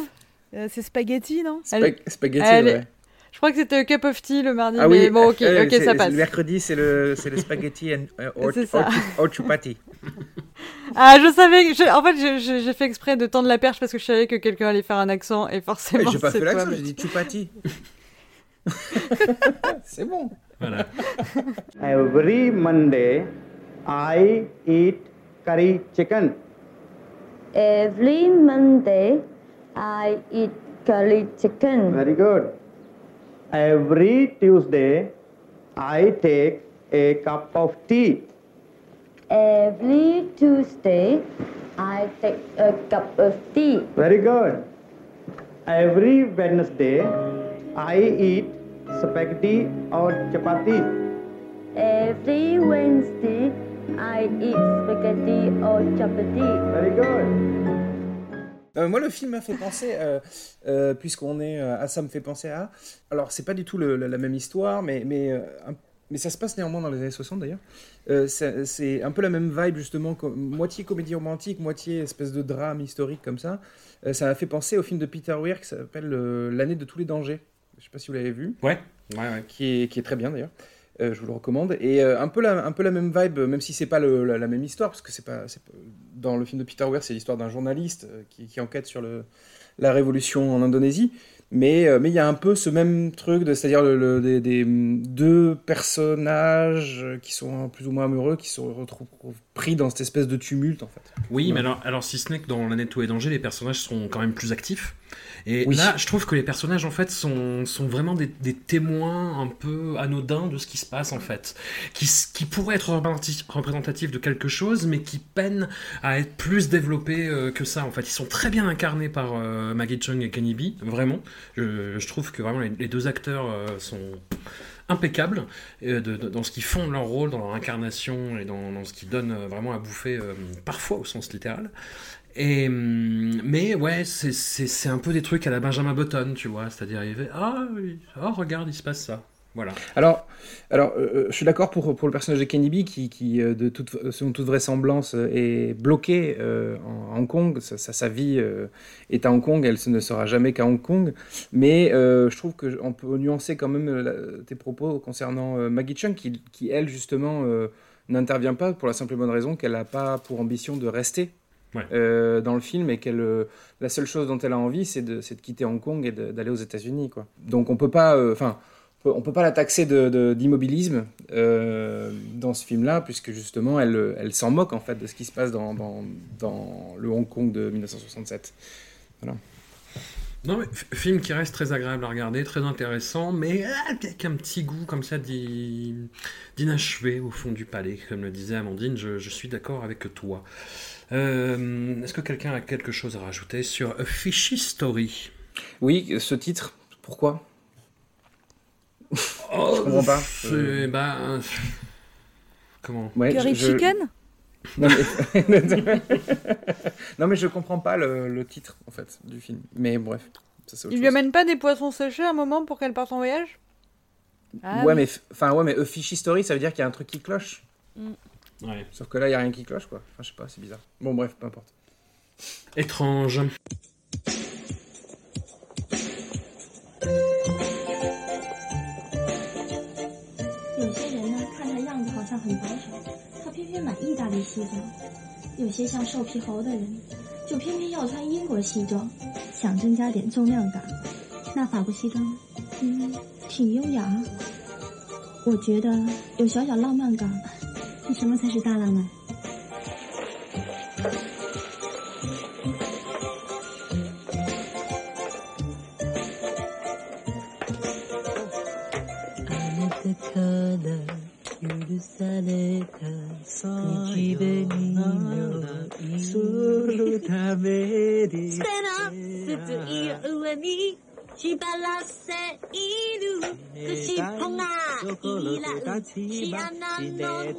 S1: Euh, c'est spaghetti, non?
S4: Spaghetti, ouais.
S5: Je crois que c'était a cup of tea le mardi,
S4: Ah
S5: mais
S4: oui,
S5: bon, ok,
S4: euh,
S5: ça passe.
S4: Le mercredi, c'est le, c'est le spaghetti and, *laughs* or chupati. *laughs*
S5: Ah, je savais, je- en fait, j'ai fait exprès de tendre la perche parce que je savais que quelqu'un allait faire un accent et forcément.
S4: J'ai pas
S5: c'est
S4: fait l'accent, j'ai dit chupati. *laughs* c'est bon.
S3: Voilà.
S9: Every Monday, I eat curry chicken.
S2: Every Monday, I eat curry chicken.
S9: Very good. Every Tuesday, I take a cup of tea.
S2: Every Tuesday, I take a cup of tea.
S9: Very good. Every Wednesday, I eat spaghetti or chapati.
S2: Every Wednesday, I eat spaghetti or chapati.
S9: Very good.
S4: Euh, moi, le film m'a fait penser, euh, euh, puisqu'on est. euh, ah, ça me fait penser à. Alors, c'est pas du tout le- la, la même histoire, mais, mais, euh, un- mais ça se passe néanmoins dans les années 60 d'ailleurs. Euh, c'est un peu la même vibe, justement, comme- moitié comédie romantique, moitié espèce de drame historique comme ça. Euh, ça m'a fait penser au film de Peter Weir qui s'appelle euh, L'année de tous les dangers. Je sais pas si vous l'avez vu.
S3: Ouais, ouais, ouais.
S4: Qui est, qui est très bien d'ailleurs. Euh, je vous le recommande. Et euh, un, peu la, même vibe, même si c'est pas la, même histoire, parce que c'est pas, dans le film de Peter Weir, c'est l'histoire d'un journaliste euh, qui, enquête sur la révolution en Indonésie. Mais il y a un peu ce même truc, c'est-à-dire des, deux personnages qui sont plus ou moins amoureux, qui se retrouvent pris dans cette espèce de tumulte en fait.
S3: Oui,
S4: Ouais.
S3: mais alors, alors si ce n'est que dans l'année de tous les dangers, les personnages sont quand même plus actifs. Et
S4: Oui.
S3: là, je trouve que les personnages, en fait, sont, sont vraiment des, des témoins un peu anodins de ce qui se passe, en fait. Qui, qui pourraient être représentatifs représentatifs de quelque chose, mais qui peinent à être plus développés euh, que ça, en fait. Ils sont très bien incarnés par euh, Maggie Chung et Kenny B, vraiment. Je, je trouve que vraiment les, les deux acteurs euh, sont impeccables euh, dans ce qu'ils font de leur rôle, dans leur incarnation et dans, ce qu'ils donnent euh, vraiment à bouffer, euh, parfois au sens littéral. Et, hum, mais ouais, c'est- un peu des trucs à la Benjamin Button, tu vois. C'est-à-dire, il Ah, oui, oh, regarde, il se passe ça. Voilà.
S4: Alors, alors euh, euh, je suis d'accord pour, pour le personnage de Kenny B qui, qui euh, de toute, selon toute vraisemblance, est bloqué euh, en à Hong Kong. Sa, sa- sa vie euh, est à Hong Kong, elle ne sera jamais qu'à Hong Kong. Mais je trouve qu'on peut nuancer quand même la- tes propos concernant Maggie Chung, qui, qui, elle, justement, n'intervient pas pour la simple et bonne raison qu'elle n'a pas pour ambition de rester.
S3: Ouais.
S4: euh, dans le film et qu'elle euh, la seule chose dont elle a envie c'est de, de quitter Hong Kong et d'aller aux États-Unis quoi donc on peut pas enfin peut- on peut pas la taxer de- de- d'immobilisme euh, dans ce film-là, puisque justement, elle, elle s'en moque en fait de ce qui se passe dans, dans, dans le Hong Kong de 1967.
S3: Non, mais film qui reste très agréable à regarder, très intéressant, mais ah, avec un petit goût comme ça d'i- d'inachevé au fond du palais, comme le disait Amandine. Je, je suis d'accord avec toi. Euh, Est-ce que quelqu'un a quelque chose à rajouter sur A Fishy Story?
S4: Oui, ce titre, pourquoi?
S3: Oh,
S4: Je comprends pas.
S3: c'est- bah, euh, comment
S4: Ouais,
S1: Curry
S4: je-
S1: Chicken
S4: Non mais... *laughs* non mais je comprends pas le, le titre en fait du film. Mais bref, ça c'est autre
S5: Il lui amène pas des poissons séchés à un moment pour qu'elle parte en voyage?
S1: Ah
S4: ouais,
S1: oui.
S4: mais f- enfin ouais, mais A Fishy Story, ça veut dire qu'il y a un truc qui cloche.
S3: Ouais.
S4: Sauf que là, il y a rien qui cloche quoi. Enfin, je sais pas, c'est bizarre. Bon, bref, peu importe.
S3: Étrange.
S6: 像很保守，他偏偏买意大利西装；有些像瘦皮猴的人，就偏偏要穿英国西装，想增加点重量感。那法国西装呢？嗯，挺优雅。我觉得有小小浪漫感。那什么才是大浪漫？
S10: された口紅のするために
S6: 捨てな筒井の上に縛らせいる口ポがいらうシアナのなる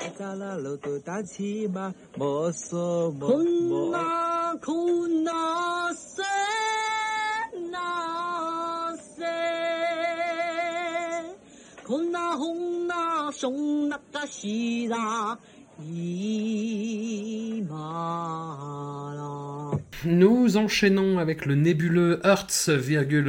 S6: へ
S10: からろく立ちまもそも
S6: こんなこんなせなせ。こんなほんなそんなかしら今ら
S3: Nous enchaînons avec le nébuleux Hearts,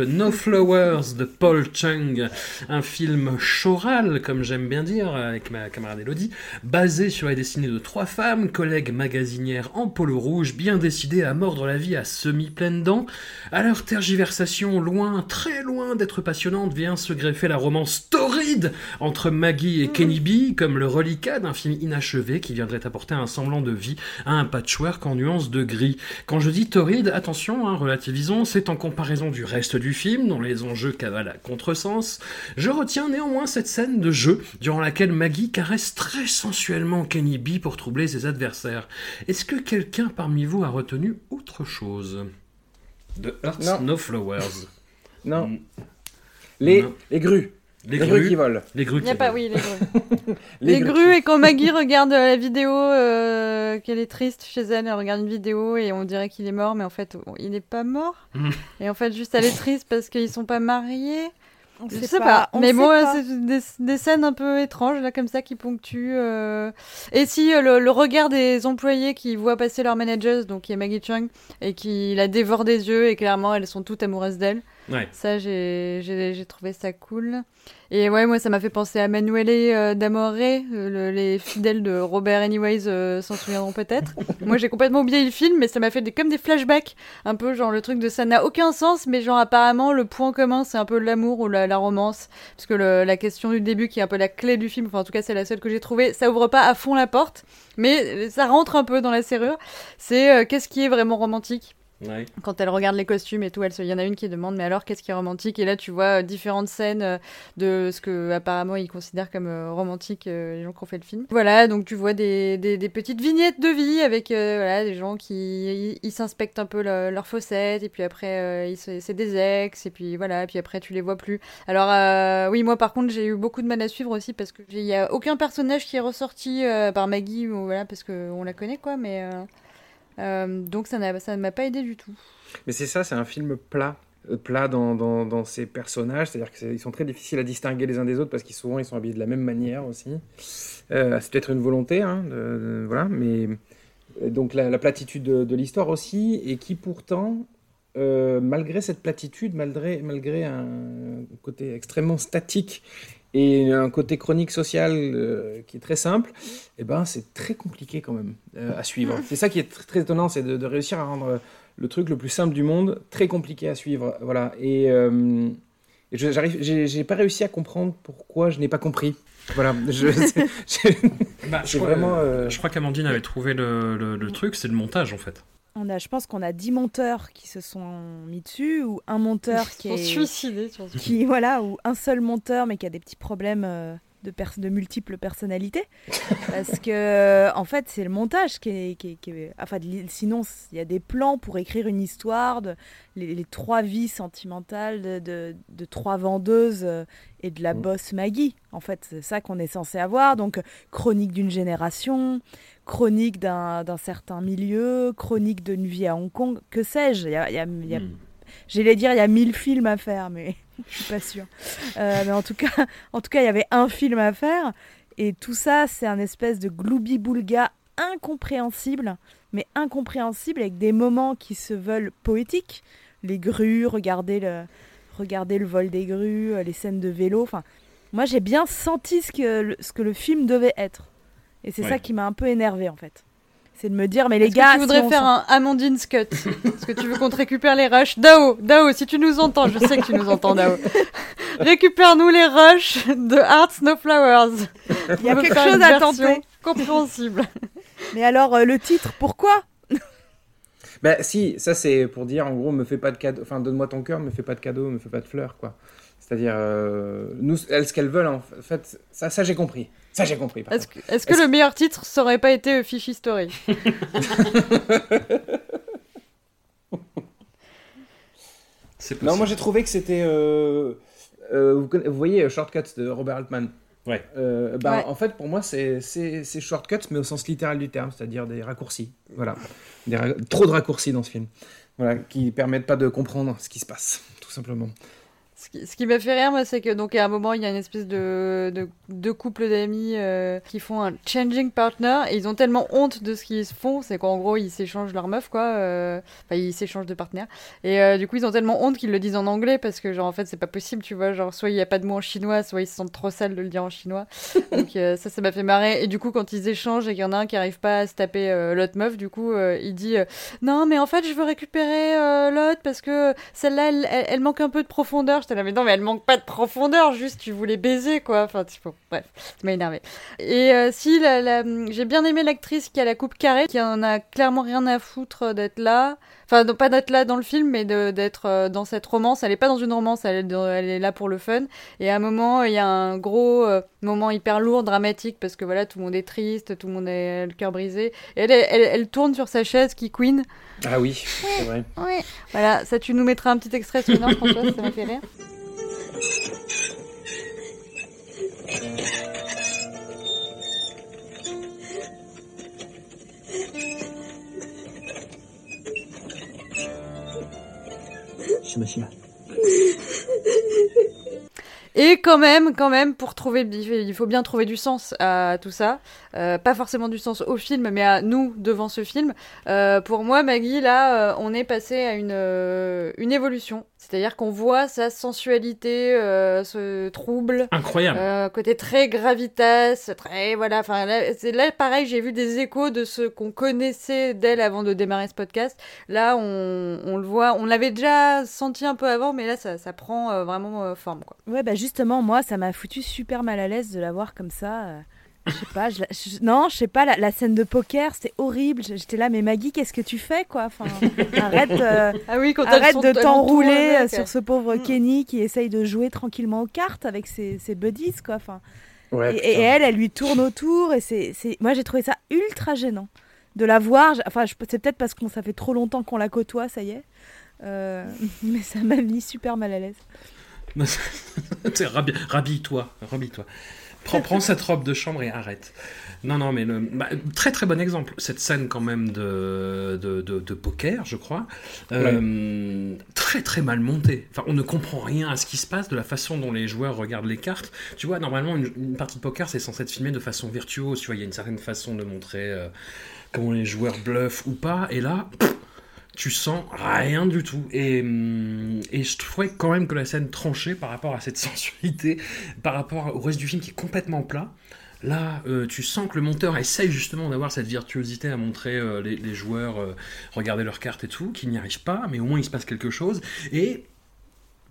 S3: No Flowers de Paul Chung, un film choral, comme j'aime bien dire, avec ma camarade Elodie, basé sur les destinées de trois femmes, collègues magasinières en polo rouge, bien décidées à mordre la vie à semi-pleines dents. À leur tergiversation, loin, très loin d'être passionnante, vient se greffer la romance torride entre Maggie et Kenny B, comme le reliquat d'un film inachevé qui viendrait apporter un semblant de vie à un patchwork en nuances de gris. Quand je dis torride, attention, hein, relativisons, c'est en comparaison du reste du film, dont les enjeux cavalent à contresens. Je retiens néanmoins cette scène de jeu, durant laquelle Maggie caresse très sensuellement Kenny B pour troubler ses adversaires. Est-ce que quelqu'un parmi vous a retenu autre chose? Hearts
S4: Non.
S3: No Flowers.
S4: Non.
S3: Mm.
S4: Les,
S3: Non.
S4: les grues.
S3: Les,
S4: Les grues qui volent.
S3: Les grues
S5: Il
S3: qui
S5: y a pas,
S3: volent.
S5: oui, les *laughs* grues. Les, grues, et quand Maggie regarde la vidéo, euh, qu'elle est triste chez elle, elle regarde une vidéo et on dirait qu'il est mort, mais en fait, il n'est pas mort.
S3: Mhm.
S5: Et en fait, juste elle est triste parce qu'ils sont pas mariés.
S1: On
S5: Je
S1: sait
S5: sais
S1: pas,
S5: mais bon, c'est des, des scènes un peu étranges là comme ça qui ponctuent. euh. Et si euh, le, le regard des employés qui voient passer leur manager, donc qui est Maggie Chung, et qui la dévore des yeux et clairement elles sont toutes amoureuses d'elle.
S3: Ouais.
S5: Ça, j'ai trouvé ça cool. Et ouais, moi, ça m'a fait penser à Manuele euh, d'Amore, euh, le- les fidèles de Robert Anyways euh, s'en souviendront peut-être. *laughs* moi, j'ai complètement oublié le film, mais ça m'a fait des, comme des flashbacks. Un peu genre le truc de ça n'a aucun sens, mais genre apparemment, le point commun, c'est un peu l'amour ou la, la romance. Parce que le- la question du début, qui est un peu la clé du film, enfin, en tout cas, c'est la seule que j'ai trouvée, ça ouvre pas à fond la porte, mais ça rentre un peu dans la serrure. C'est euh, qu'est-ce qui est vraiment romantique? Quand elle regarde les costumes et tout, il y en a une qui demande mais alors qu'est-ce qui est romantique? Et là tu vois euh, différentes scènes euh, de ce que apparemment ils considèrent comme euh, romantique les gens qui ont fait le film. Voilà, donc tu vois des, petites vignettes de vie avec voilà des gens qui ils- s'inspectent un peu le- leurs fossettes et puis après c'est des ex et puis voilà et puis après tu les vois plus. Alors oui moi par contre j'ai eu beaucoup de mal à suivre aussi parce que il y a aucun personnage qui est ressorti par Maggie ou voilà parce que on la connaît quoi mais euh, donc ça ne m'a pas aidé du tout.
S4: Mais c'est ça, c'est un film plat. euh, plat dans, dans, ses personnages, c'est-à-dire qu'ils sont très difficiles à distinguer les uns des autres parce qu'ils souvent ils sont habillés de la même manière aussi. Euh, c'est peut-être une volonté, hein, voilà, mais donc la, la platitude de, l'histoire aussi, et qui pourtant, malgré cette platitude, malgré, malgré un côté extrêmement statique et un côté chronique social euh, qui est très simple, eh ben c'est très compliqué quand même euh, à suivre. C'est ça qui est tr- très étonnant, c'est de, de réussir à rendre le truc le plus simple du monde très compliqué à suivre. Voilà. Et, euh, et je- j'arrive, j'ai, pas réussi à comprendre pourquoi je n'ai pas compris. Voilà. Je, *laughs*
S3: Bah, je crois,
S4: vraiment. euh,
S3: je crois qu'Amandine avait trouvé le, le- le truc, c'est le montage en fait.
S1: On a, je pense qu'on a 10 monteurs qui se sont mis dessus, ou un monteur qui
S5: Ils sont
S1: est.
S5: suicidés surtout.
S1: Qui, voilà, ou un seul monteur, mais qui a des petits problèmes euh, de, pers- de multiples personnalités. *laughs* Parce que, euh, en fait, c'est le montage qui est. qui est- qui est- Enfin, sinon, il y a des plans pour écrire une histoire, de, les, les trois vies sentimentales de, de- de trois vendeuses euh, et de la
S4: Mm.
S1: bosse Maggie. En fait, c'est ça qu'on est censé avoir. Donc, chronique d'une génération, chronique d'un certain milieu, chronique d'une vie à Hong Kong, que sais-je.
S3: Hmm.
S1: J'allais dire, il y a mille films à faire, mais *laughs* je suis pas sûre. Euh, mais en tout cas, en tout cas, il y avait un film à faire, et tout ça, c'est un espèce de gloubi-boulga incompréhensible, mais incompréhensible avec des moments qui se veulent poétiques. Les grues, regarder le, regarder le vol des grues, euh, les scènes de vélo. Enfin, moi, j'ai bien senti ce que ce que le film devait être, et c'est
S3: Ouais.
S1: ça qui m'a un peu énervé en fait. C'est de me dire, mais les gars,
S5: que tu voudrais
S1: si
S5: faire un Amandine's Cut Est-ce que tu veux qu'on te récupère les rushs? Dao, Dao, si tu nous entends, je sais que tu nous entends, Dao. *laughs* Récupère-nous les rushs de Hearts No Flowers.
S1: Il y a quelque
S5: faire
S1: chose
S5: une
S1: à tenter.
S5: Compréhensible. *laughs*
S1: Mais alors, euh, le titre, pourquoi?
S4: Bah si, ça c'est pour dire en gros, me fais pas de cadeau, enfin donne-moi ton cœur, me fais pas de cadeau, me fais pas de fleurs, quoi. C'est-à-dire, euh, nous, elles, ce qu'elles veulent, en fait, ça, ça j'ai compris. Ça j'ai compris.
S5: Est-ce que, le meilleur titre ça aurait pas été euh, Fish Story? *laughs*
S4: Non, moi j'ai trouvé que c'était. euh, euh, vous, voyez Shortcuts de Robert Altman
S3: Ouais.
S4: Euh, bah,
S5: Ouais.
S4: En fait, pour moi, c'est shortcuts, mais au sens littéral du terme, c'est-à-dire des raccourcis. Voilà. Des ra- Trop de raccourcis dans ce film. Voilà, qui permettent pas de comprendre ce qui se passe, tout simplement.
S5: Ce qui, ce qui m'a fait rire, moi, c'est que donc à un moment, il y a une espèce de de, de couple d'amis euh, qui font un changing partner et ils ont tellement honte de ce qu'ils font, c'est qu'en gros, ils s'échangent leur meuf, quoi. euh, Enfin, ils s'échangent de partenaires. Et euh, du coup, ils ont tellement honte qu'ils le disent en anglais parce que, genre, en fait, c'est pas possible, tu vois. Genre, soit il y a pas de mot en chinois, soit ils se sentent trop sales de le dire en chinois. *laughs* Donc, ça, ça m'a fait marrer. Et du coup, quand ils échangent et qu'il y en a un qui arrive pas à se taper l'autre meuf, du coup, il dit Non, mais en fait, je veux récupérer l'autre parce que celle-là, elle, elle- elle manque un peu de profondeur. Mais non, mais elle manque pas de profondeur, juste tu voulais baiser, quoi. Enfin, bref, ça m'a énervé. Et euh, si, la, la- j'ai bien aimé l'actrice qui a la coupe carrée, qui en a clairement rien à foutre d'être là. Enfin, non, pas d'être là dans le film, mais d'être euh, dans cette romance. Elle est pas dans une romance, elle est, dans- elle est là pour le fun. Et à un moment, il y a un gros euh, moment hyper lourd, dramatique, parce que voilà, tout le monde est triste, tout le monde a le cœur brisé. Et elle, elle, elle tourne sur sa chaise qui queen.
S4: Ah oui, c'est vrai.
S5: Voilà, ça tu nous mettras un petit extrait sonore, François, ça m'a fait rire. Et quand même, quand même, pour trouver, il faut bien trouver du sens à tout ça. Euh, pas forcément du sens au film, mais à nous devant ce film. Euh, pour moi, Maggie, là, euh, on est passé à une, une évolution c'est-à-dire qu'on voit sa sensualité euh, se trouble.
S3: Incroyable.
S5: Euh, côté très gravitas, très voilà. Enfin là, c'est là pareil, j'ai vu des échos de ce qu'on connaissait d'elle avant de démarrer ce podcast. Là, on, on le voit, on l'avait déjà senti un peu avant, mais là, ça, ça prend euh, vraiment euh, forme quoi.
S1: Ouais, bah justement, moi, ça m'a foutu super mal à l'aise de la voir comme ça. Je sais pas, je la- je- non, je sais pas, la, la scène de poker, c'était horrible. J'étais là, mais Maggie, qu'est-ce que tu fais, quoi? Enfin, *laughs* Arrête, euh,
S5: Ah oui, quand elles
S1: arrête de t'enrouler euh, sur ce pauvre
S5: Mm.
S1: Kenny qui essaye de jouer tranquillement aux cartes avec ses, ses buddies, quoi. Enfin,
S4: Ouais,
S1: et, elle, elle lui tourne autour, et c'est, moi, j'ai trouvé ça ultra gênant de la voir. Enfin, c'est peut-être parce qu'on ça fait trop longtemps qu'on la côtoie, ça y est. Euh, *laughs* mais ça m'a mis super mal à l'aise. *laughs*
S3: T'sais, rabi- Rhabille-toi, rhabille-toi. Prends, prends cette robe de chambre et arrête. Non, non, mais le, bah, très très bon exemple. Cette scène quand même de, de, de- de poker, je crois, euh, très très mal montée. Enfin, on ne comprend rien à ce qui se passe de la façon dont les joueurs regardent les cartes. Tu vois, normalement, une, une partie de poker, c'est censé être filmé de façon virtuose. Tu vois, il y a une certaine façon de montrer euh, comment les joueurs bluffent ou pas. Et là, pff, tu sens rien du tout. Et, hum, et je trouvais quand même que la scène tranchait par rapport à cette *laughs* sensualité, par rapport au reste du film qui est complètement plat. Là, euh, tu sens que le monteur essaye justement d'avoir cette virtuosité à montrer euh, les, joueurs euh, regarder leurs cartes et tout, qui n'y arrivent pas, mais au moins il se passe quelque chose. Et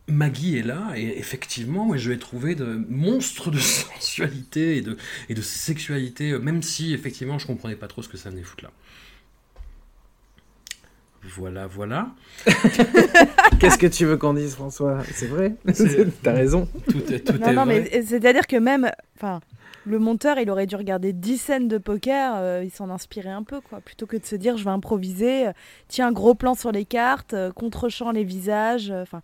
S3: Maggie est là, et effectivement, je l'ai trouvé de monstre de *laughs* sensualité et de, et de sexualité, même si effectivement je comprenais pas trop ce que ça venait foutre là. Voilà, voilà. *laughs*
S4: Qu'est-ce que tu veux qu'on dise, François? C'est vrai *laughs* T'as raison.
S3: Tout est, tout
S1: non,
S3: est
S1: non,
S3: vrai.
S1: mais c'est-à-dire que même, enfin, le monteur, il aurait dû regarder 10 scènes de poker, euh, il s'en inspirait un peu, quoi, plutôt que de se dire, je vais improviser, euh, tiens, gros plan sur les cartes, euh, contre-champ les visages, euh, enfin.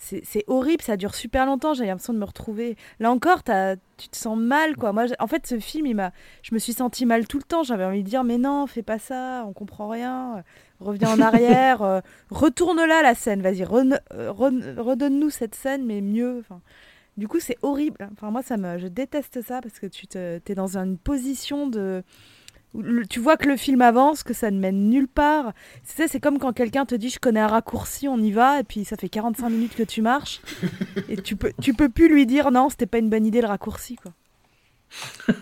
S1: C'est horrible, ça dure super longtemps, j'ai l'impression de me retrouver. Là encore, tu te sens mal, quoi. Moi, en fait, ce film, il je me suis sentie mal tout le temps. J'avais envie de dire, mais non, fais pas ça, on comprend rien. Reviens en arrière, euh, retourne-la la scène, vas-y, redonne-nous cette scène, mais mieux. Du coup, c'est horrible. Enfin, moi, ça me, je déteste ça parce que tu te, es dans une position de. Tu vois que le film avance, que ça ne mène nulle part. C'est comme quand quelqu'un te dit je connais un raccourci, on y va, et puis ça fait 45 minutes que tu marches, et tu peux, tu peux plus lui dire non, c'était pas une bonne idée le raccourci, quoi. *laughs*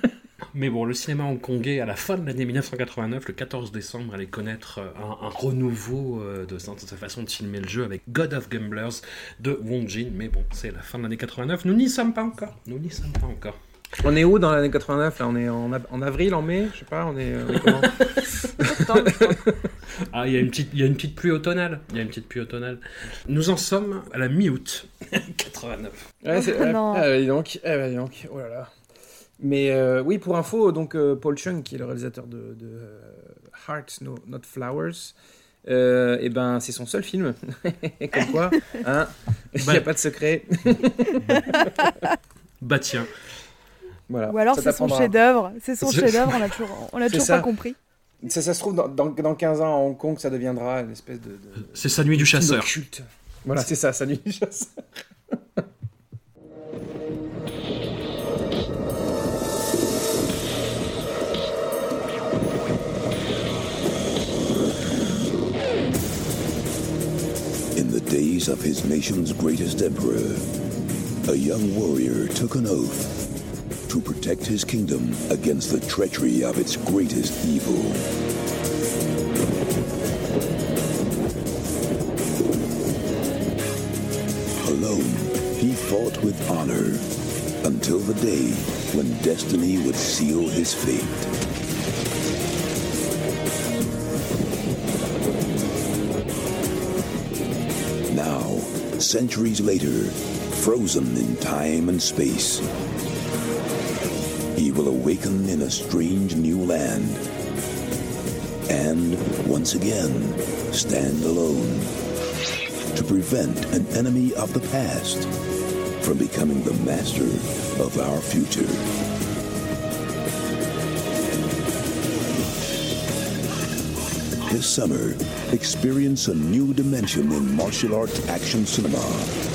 S3: Mais bon, le cinéma hongkongais, à la fin de l'année 1989, le 14 décembre, allait connaître euh, un, renouveau euh, de, de sa façon de filmer le jeu avec God of Gamblers de Wong Jin. Mais bon, c'est la fin de l'année 89. Nous n'y sommes pas encore. Nous n'y sommes pas encore.
S4: On est où dans l'année 89 là? On est en, av- en avril, en mai Je sais pas, on est, on est comment? *laughs*
S3: Ah, il y a une petite, il y a une petite pluie automnale. Il y a une petite pluie automnale. Nous en sommes à la mi-août *laughs* 89.
S4: Ouais, c'est-
S1: Oh, non.
S4: Ah, bah, dis donc, ah, donc, oh là là. Mais euh, oui, pour info, donc euh, Paul Chung, qui est le réalisateur de, de euh, Hearts No- Not Flowers, euh, et ben c'est son seul film. *laughs* Comme quoi, hein, il n'y a
S3: Bah.
S4: pas de secret.
S3: Bah tiens.
S4: Voilà,
S1: Ou alors c'est son chef-d'œuvre, c'est son chef-d'œuvre, on a toujours, on a toujours pas compris.
S4: Ça, ça se trouve, dans, dans, dans 15 ans à Hong Kong, ça deviendra une espèce de. de
S3: C'est sa nuit du chasseur.
S4: culte. Voilà, c'est ça, sa nuit du chasseur.
S11: In the days of his nation's greatest emperor, a young warrior took an oath to protect his kingdom against the treachery of its greatest evil. Alone, he fought with honor until the day when destiny would seal his fate. Now, centuries later, frozen in time and space, will awaken in a strange new land and once again stand alone to prevent an enemy of the past from becoming the master of our future. This summer, experience a new dimension in martial arts action cinema.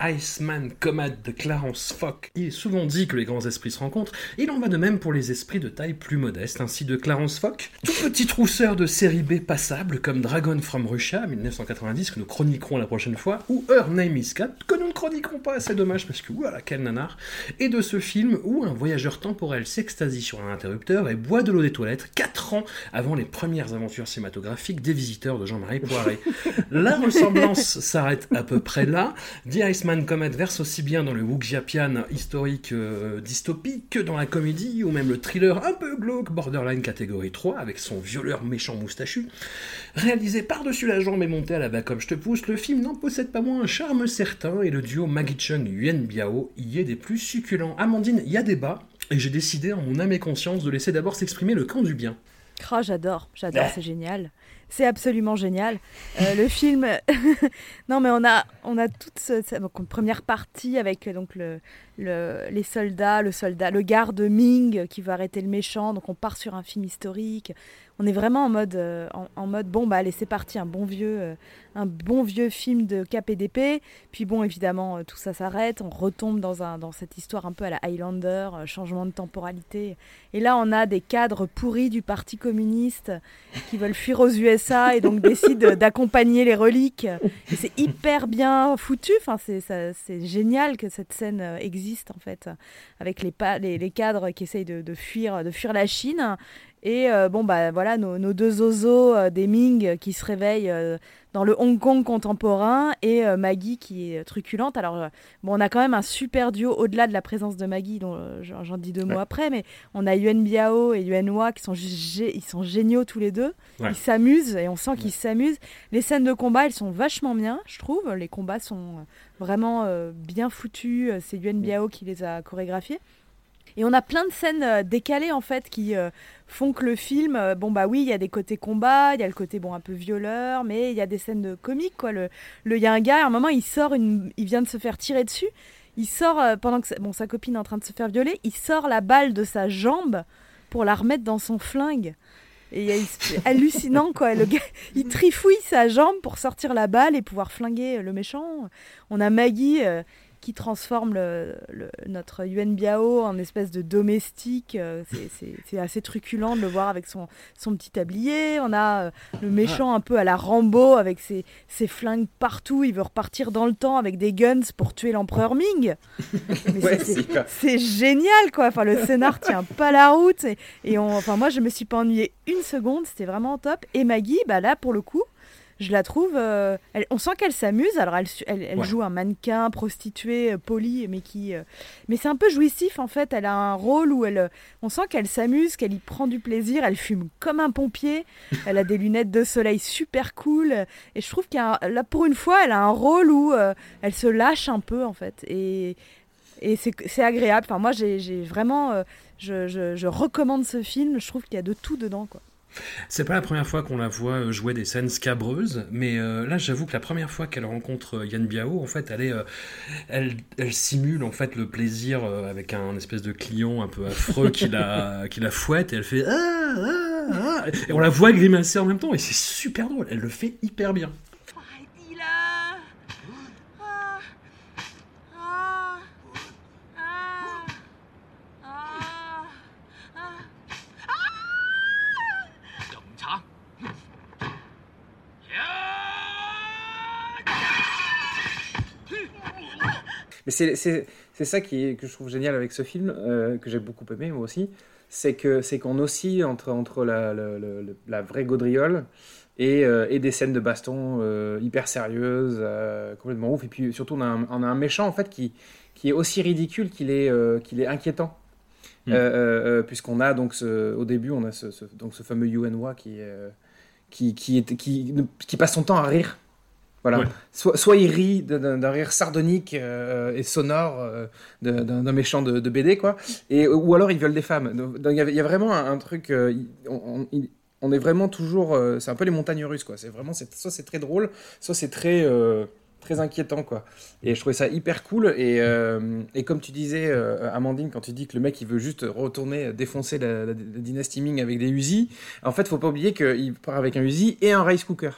S11: Iceman
S3: Comad de Clarence Fock. Il est souvent dit que les grands esprits se rencontrent, il en va de même pour les esprits de taille plus modeste, ainsi de Clarence Fock, tout petit trousseur de série B passable comme Dragon from Russia 1990 que nous chroniquerons la prochaine fois, ou Her Name is Cat chroniquerons pas, c'est dommage parce que voilà quel nanar, et de ce film où un voyageur temporel s'extasie sur un interrupteur et boit de l'eau des toilettes 4 ans avant les premières aventures cinématographiques des visiteurs de Jean-Marie Poiré. *laughs* La ressemblance s'arrête à peu près là. The Iceman Comet verse aussi bien dans le Wuxiapian historique euh, dystopique que dans la comédie ou même le thriller un peu glauque borderline catégorie 3 avec son violeur méchant moustachu. Réalisé par-dessus la jambe et monté à la bas comme je te pousse, le film n'en possède pas moins un charme certain et le duo Maggie Chung Yuan Biao y est des plus succulents. Amandine, il y a débat et j'ai décidé en mon âme et conscience de laisser d'abord s'exprimer le camp du bien.
S1: Oh, j'adore, j'adore, c'est génial. C'est absolument génial. Euh, le *laughs* film, *laughs* non mais on a, on a toute ce- cette première partie avec euh, donc le, le- les soldats, le soldat, le garde Ming qui veut arrêter le méchant. Donc on part sur un film historique. On est vraiment en mode, euh, en, en mode bon bah allez c'est parti, un bon vieux, euh, un bon vieux film de KPDP. Puis bon évidemment euh, tout ça s'arrête, on retombe dans un, dans cette histoire un peu à la Highlander, changement de temporalité. Et là on a des cadres pourris du Parti communiste qui veulent fuir aux USA et donc décident *laughs* d'accompagner les reliques. Et c'est hyper bien foutu. Enfin, c'est, génial que cette scène existe en fait, avec les, les, les cadres qui essayent de, de fuir, de fuir la Chine. Et euh, bon, bah voilà, nos, nos deux oiseaux euh, des Ming qui se réveillent euh, dans le Hong Kong contemporain et euh, Maggie qui est truculente. Alors, euh, bon, on a quand même un super duo au-delà de la présence de Maggie, dont euh, j'en dis deux mots après, mais on a Yuan Biao et Yuan Hua qui sont, ils sont géniaux tous les deux.
S3: Ouais.
S1: Ils s'amusent et on sent qu'ils s'amusent. Les scènes de combat, elles sont vachement bien, je trouve. Les combats sont euh, vraiment euh, bien foutus. Euh, C'est Yuan Biao qui les a chorégraphiés. Et on a plein de scènes euh, décalées en fait qui euh, font que le film, euh, bon bah oui, il y a des côtés combat, il y a le côté bon un peu violeur, mais il y a des scènes de comique quoi. Le, il y a un gars, à un moment, il sort il vient de se faire tirer dessus, il sort pendant que bon sa copine est en train de se faire violer, il sort la balle de sa jambe pour la remettre dans son flingue. Et il c'est *laughs* hallucinant quoi. Le gars, il trifouille sa jambe pour sortir la balle et pouvoir flinguer le méchant. On a Maggie qui transforme le, le- notre Yuan Biao en espèce de domestique. euh, c'est- assez truculent de le voir avec son, son petit tablier. On a euh, le méchant un peu à la Rambo avec ses, ses flingues partout. Il veut repartir dans le temps avec des guns pour tuer l'empereur Ming. *laughs*
S4: Ouais,
S1: c'est- génial quoi. Enfin, le scénar tient pas la route. Et, et on, enfin, moi, je me suis pas ennuyée une seconde. C'était vraiment top. Et Maggie, bah là, pour le coup, je la trouve. euh, elle- on sent qu'elle s'amuse. Alors, elle, su- elle, elle
S3: Ouais.
S1: joue un mannequin prostituée euh, poli, mais qui. euh, mais c'est un peu jouissif en fait. Elle a un rôle où elle. On sent qu'elle s'amuse, qu'elle y prend du plaisir. Elle fume comme un pompier. Elle a des *laughs* lunettes de soleil super cool. Et je trouve qu'elle là, pour une fois, elle a un rôle où euh, elle se lâche un peu en fait. Et. Et c'est agréable. Enfin, moi, j'ai j'ai vraiment. euh, je, je- je recommande ce film. Je trouve qu'il y a de tout dedans. Quoi.
S3: C'est pas la première fois qu'on la voit euh, jouer des scènes scabreuses, mais euh, là j'avoue que la première fois qu'elle rencontre euh, Yann Biao, en fait, elle simule en fait le plaisir avec un espèce de client un peu affreux qui la, *laughs* qui la fouette et elle fait ah, ah, ah et on la voit grimacer en même temps et c'est super drôle. Elle le fait hyper bien.
S4: Mais c'est- ça qui est, que je trouve génial avec ce film, euh, que j'ai beaucoup aimé moi aussi, c'est qu'on oscille entre, entre la, la, la- la vraie gaudriole et, euh, et des scènes de baston euh, hyper sérieuses, complètement ouf. Et puis surtout, on a un, on a un méchant en fait qui, qui est aussi ridicule qu'il est, qu'il est inquiétant.
S3: Mm.
S4: Euh, euh, euh, puisqu'on a donc ce- au début, on a ce, ce- donc ce fameux Yuenwa qui, qui, qui, est- qui, ne- qui passe son temps à rire. Voilà.
S3: Ouais.
S4: Soit, soit il rit d'un- rire sardonique euh, et sonore euh, d'un méchant de, de BD, quoi. Et, ou alors il viole des femmes. Il y a- il y, a vraiment un, un truc. euh, on, on- il- on est vraiment toujours. euh, c'est un peu les montagnes russes, quoi. C'est vraiment. Soit c'est très drôle, soit c'est très. euh, très inquiétant quoi et je trouvais ça hyper cool et, euh, et comme tu disais euh, Amandine quand tu dis que le mec il veut juste retourner euh, défoncer la, la- la dynastie Ming avec des Uzi en fait faut pas oublier qu'il part avec un Uzi et un rice cooker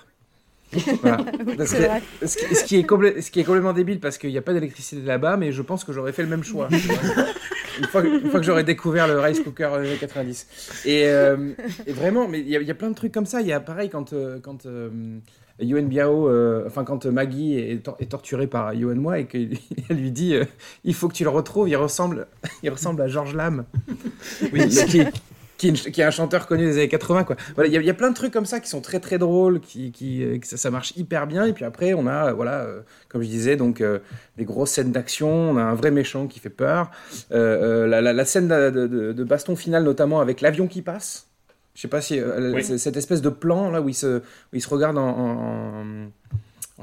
S4: voilà. *laughs* Parce
S1: c'est
S4: que-
S1: vrai.
S4: ce, qui, ce qui est complè- ce qui est complètement débile parce qu'il n'y a pas d'électricité là-bas, mais je pense que j'aurais fait le même choix. une, fois, que- une fois que j'aurais découvert le rice cooker des années 90. Et, euh, et vraiment, mais il y, a- il y a plein de trucs comme ça. Il y a pareil quand, euh, quand euh, Yuen Biao, euh, enfin quand Maggie est, tor- est torturée par Yuen Moi et qu'elle *laughs* lui dit euh, il faut que tu le retrouves, il ressemble, *laughs* il ressemble à Georges Lam. Oui, qui, qui, est une- qui est un chanteur connu des années 80 quoi. Voilà, il y, a- il y a plein de trucs comme ça qui sont très très drôles, qui, qui euh, que ça, ça marche hyper bien. Et puis après, on a euh, voilà, euh, comme je disais, donc euh, des grosses scènes d'action. On a un vrai méchant qui fait peur. Euh, la, la- la scène de, de- de baston finale, notamment avec l'avion qui passe. Je sais pas si
S3: Oui.
S4: cette espèce de plan là où il se, où se regarde en, en, en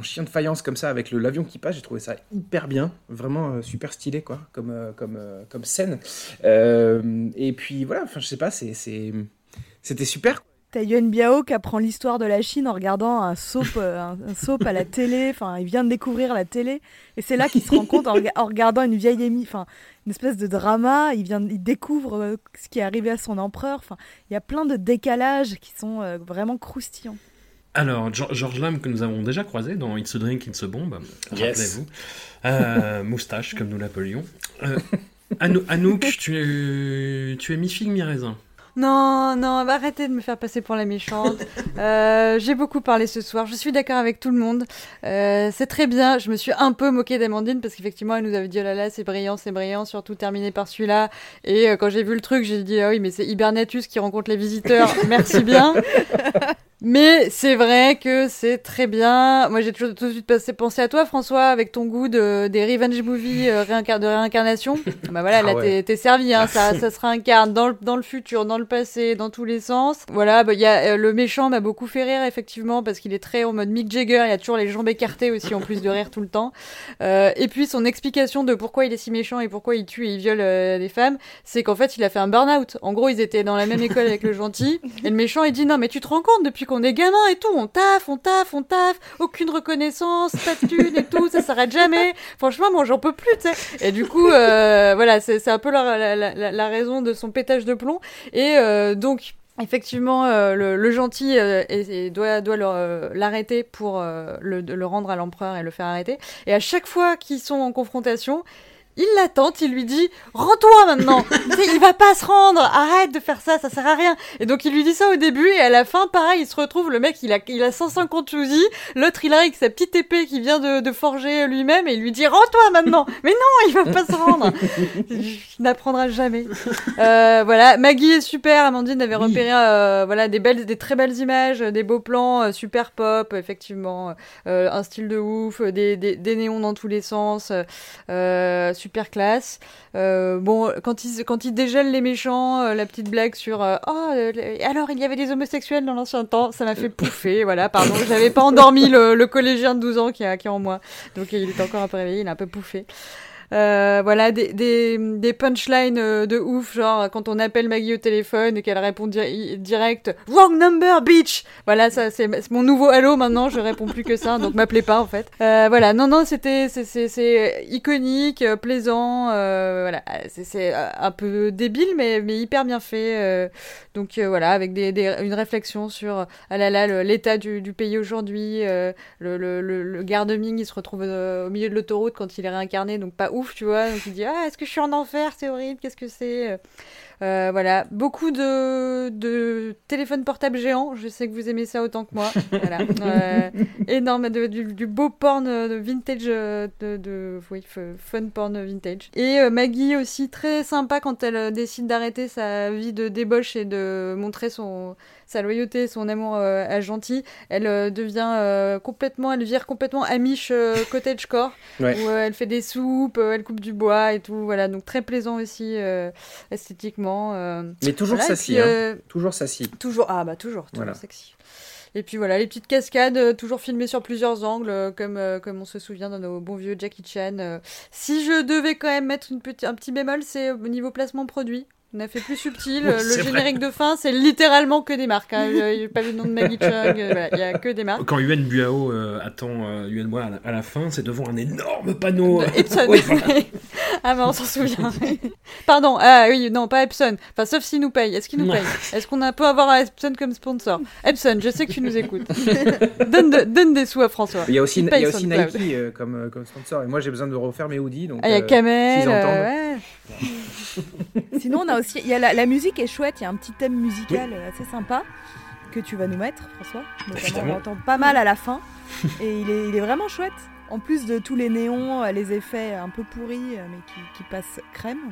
S4: chien de faïence comme ça avec le l'avion qui passe. J'ai trouvé ça hyper bien, vraiment euh, super stylé quoi, comme euh, comme euh, comme scène. Et puis voilà, enfin je sais pas, c'est c'était super.
S1: T'as Yuan Biao qui apprend l'histoire de la Chine en regardant un soap, un, soap à la télé. Enfin, il vient de découvrir la télé. Et c'est là qu'il se rend compte en, en regardant une vieille émi, enfin, une espèce de drama. Il, vient, il découvre ce qui est arrivé à son empereur. Enfin, il y a plein de décalages qui sont vraiment croustillants.
S3: Alors, Geor- George Lam, que nous avons déjà croisé dans It's a Drink, It's a Bomb,
S4: Yes.
S3: rappelez-vous. Euh, moustache, comme nous l'appelions. Euh, Anou- Anouk, tu es, tu es mi-figue, mi-raisin.
S5: Non, non, bah arrêtez de me faire passer pour la méchante. Euh, J'ai beaucoup parlé ce soir. Je suis d'accord avec tout le monde. Euh, c'est très bien. Je me suis un peu moquée d'Amandine parce qu'effectivement, elle nous avait dit oh là là, c'est brillant, c'est brillant, surtout terminé par celui-là. Et euh, quand j'ai vu le truc, j'ai dit ah oui, mais c'est Hibernatus qui rencontre les visiteurs. Merci bien. Mais c'est vrai que c'est très bien. Moi, j'ai toujours tout de suite passé, pensé à toi, François, avec ton goût de, des revenge movies euh, réincar- de réincarnation. *laughs* Bah voilà,
S4: Ah
S5: là,
S4: ouais.
S5: t'es servi. Hein, ça, *laughs* ça se réincarne dans le, dans le futur, dans le passé, dans tous les sens. Voilà, bah, il y a, euh, le méchant m'a beaucoup fait rire, effectivement, parce qu'il est très en mode Mick Jagger. Il y a toujours les jambes écartées aussi, en plus de rire tout le temps. Euh, et puis, son explication de pourquoi il est si méchant et pourquoi il tue et il viole euh, des femmes, c'est qu'en fait, il a fait un burn-out. En gros, ils étaient dans la même école avec le gentil. *laughs* Et le méchant, il dit non, mais tu te rends compte, depuis qu'on est gamin et tout, on taffe, on taffe, on taffe, aucune reconnaissance, pas de thunes et tout, ça s'arrête jamais. Franchement, moi, j'en peux plus, tu sais. Et du coup, euh, voilà, c'est un peu la, raison de son pétage de plomb. Et euh, donc. Effectivement, euh, le, gentil doit, l'arrêter pour le rendre à l'empereur et le faire arrêter. Et à chaque fois qu'ils sont en confrontation, il l'attend, il lui dit Rends-toi maintenant. *laughs* Il va pas se rendre. Arrête de faire ça, ça sert à rien. Et donc il lui dit ça au début, et à la fin, pareil, il se retrouve, le mec, il a, il a 150 Uzi, l'autre, il arrive avec sa petite épée qu'il vient de, de forger lui-même, et il lui dit Rends-toi maintenant. Mais non, il va pas se rendre. *laughs* Il n'apprendra jamais. Euh, voilà, Maggie est super, Amandine avait repéré euh, voilà, des, belles, des très belles images, des beaux plans, euh, super pop, effectivement, euh, un style de ouf, des, des, des néons dans tous les sens, euh, super classe. Euh, bon, quand il, quand il dégèle les méchants, euh, la petite blague sur euh, Oh, alors il y avait des homosexuels dans l'ancien temps, ça m'a fait pouffer, voilà, pardon, j'avais pas endormi le, le collégien de 12 ans qui, a, qui est en moi, donc il est encore un peu réveillé, il a un peu pouffé. Euh, voilà, des, des, punchlines euh, de ouf, genre quand on appelle Maggie au téléphone et qu'elle répond di- direct Wrong number, bitch Voilà, ça c'est mon nouveau halo maintenant, je réponds plus que ça, donc m'appelez pas en fait. Euh, voilà, non, non, c'était c'est- iconique, euh, plaisant, euh, voilà, c'est- un peu débile, mais, mais hyper bien fait. donc voilà, avec des, des- une réflexion sur ah là là, l'état du, du pays aujourd'hui, le, le, le, le garde Ming il se retrouve au milieu de l'autoroute quand il est réincarné, donc pas ouf, tu vois. Donc il dit Ah, est-ce que je suis en enfer C'est horrible, qu'est-ce que c'est Euh, voilà, beaucoup de, de téléphones portables géants. Je sais que vous aimez ça autant que moi. voilà. *laughs* Euh, énorme, de- du, du beau porn euh, de vintage, euh, de, de oui, fun porn vintage. Et euh, Maggie aussi très sympa quand elle euh, décide d'arrêter sa vie de débauche et de montrer son sa loyauté, son amour euh, à gentil. Elle euh, devient euh, complètement, elle vire complètement Amish *laughs* cottagecore
S4: Ouais.
S5: où elle fait des soupes, elle coupe du bois et tout. Voilà, donc très plaisant aussi esthétiquement.
S4: Mais toujours
S5: Voilà,
S4: sassy,
S5: puis,
S4: hein. Toujours sassy.
S5: Toujours, ah bah toujours, toujours
S4: Voilà.
S5: sexy. Et puis voilà, les petites cascades, toujours filmées sur plusieurs angles, comme, euh, comme on se souvient dans nos bons vieux Jackie Chan. euh. Si je devais quand même mettre une un petit bémol, c'est au niveau placement produit. On a fait plus subtil.
S3: Oui,
S5: euh, le
S3: vrai.
S5: générique de fin, c'est littéralement que des marques. hein. Il n'y a pas le nom de Maggie Chung, euh, voilà, il y a que des marques.
S3: Quand Yuen Buao euh, attend euh, Yuen Bois à la, à la fin, c'est devant un énorme panneau.
S5: De *laughs* Epson.
S3: Oui, voilà. *laughs*
S5: ah, mais on s'en souvient. Pardon, ah oui, non, pas Epson. Enfin, sauf s'ils nous payent. Est-ce qu'ils nous payent Est-ce qu'on a- peut avoir un Epson comme sponsor? Epson, je sais que tu nous écoutes. *laughs* donne, de- donne des sous à François.
S4: Il y a aussi,
S5: Il
S4: il
S5: paye
S4: y a
S5: son
S4: aussi
S5: cloud.
S4: Nike euh, comme, euh, comme sponsor. Et moi, j'ai besoin de refaire mes hoodies. Donc,
S5: Ah, il y a
S4: euh, entendent.
S5: euh, ouais.
S1: Sinon, on a aussi. Il y a la, la musique est chouette, il y a un petit thème musical assez sympa que tu vas nous mettre, François. Notamment, on entend pas mal à la fin. *laughs* et il est, il est vraiment chouette. En plus de tous les néons, euh, les effets un peu pourris, euh, mais qui, qui passent crème.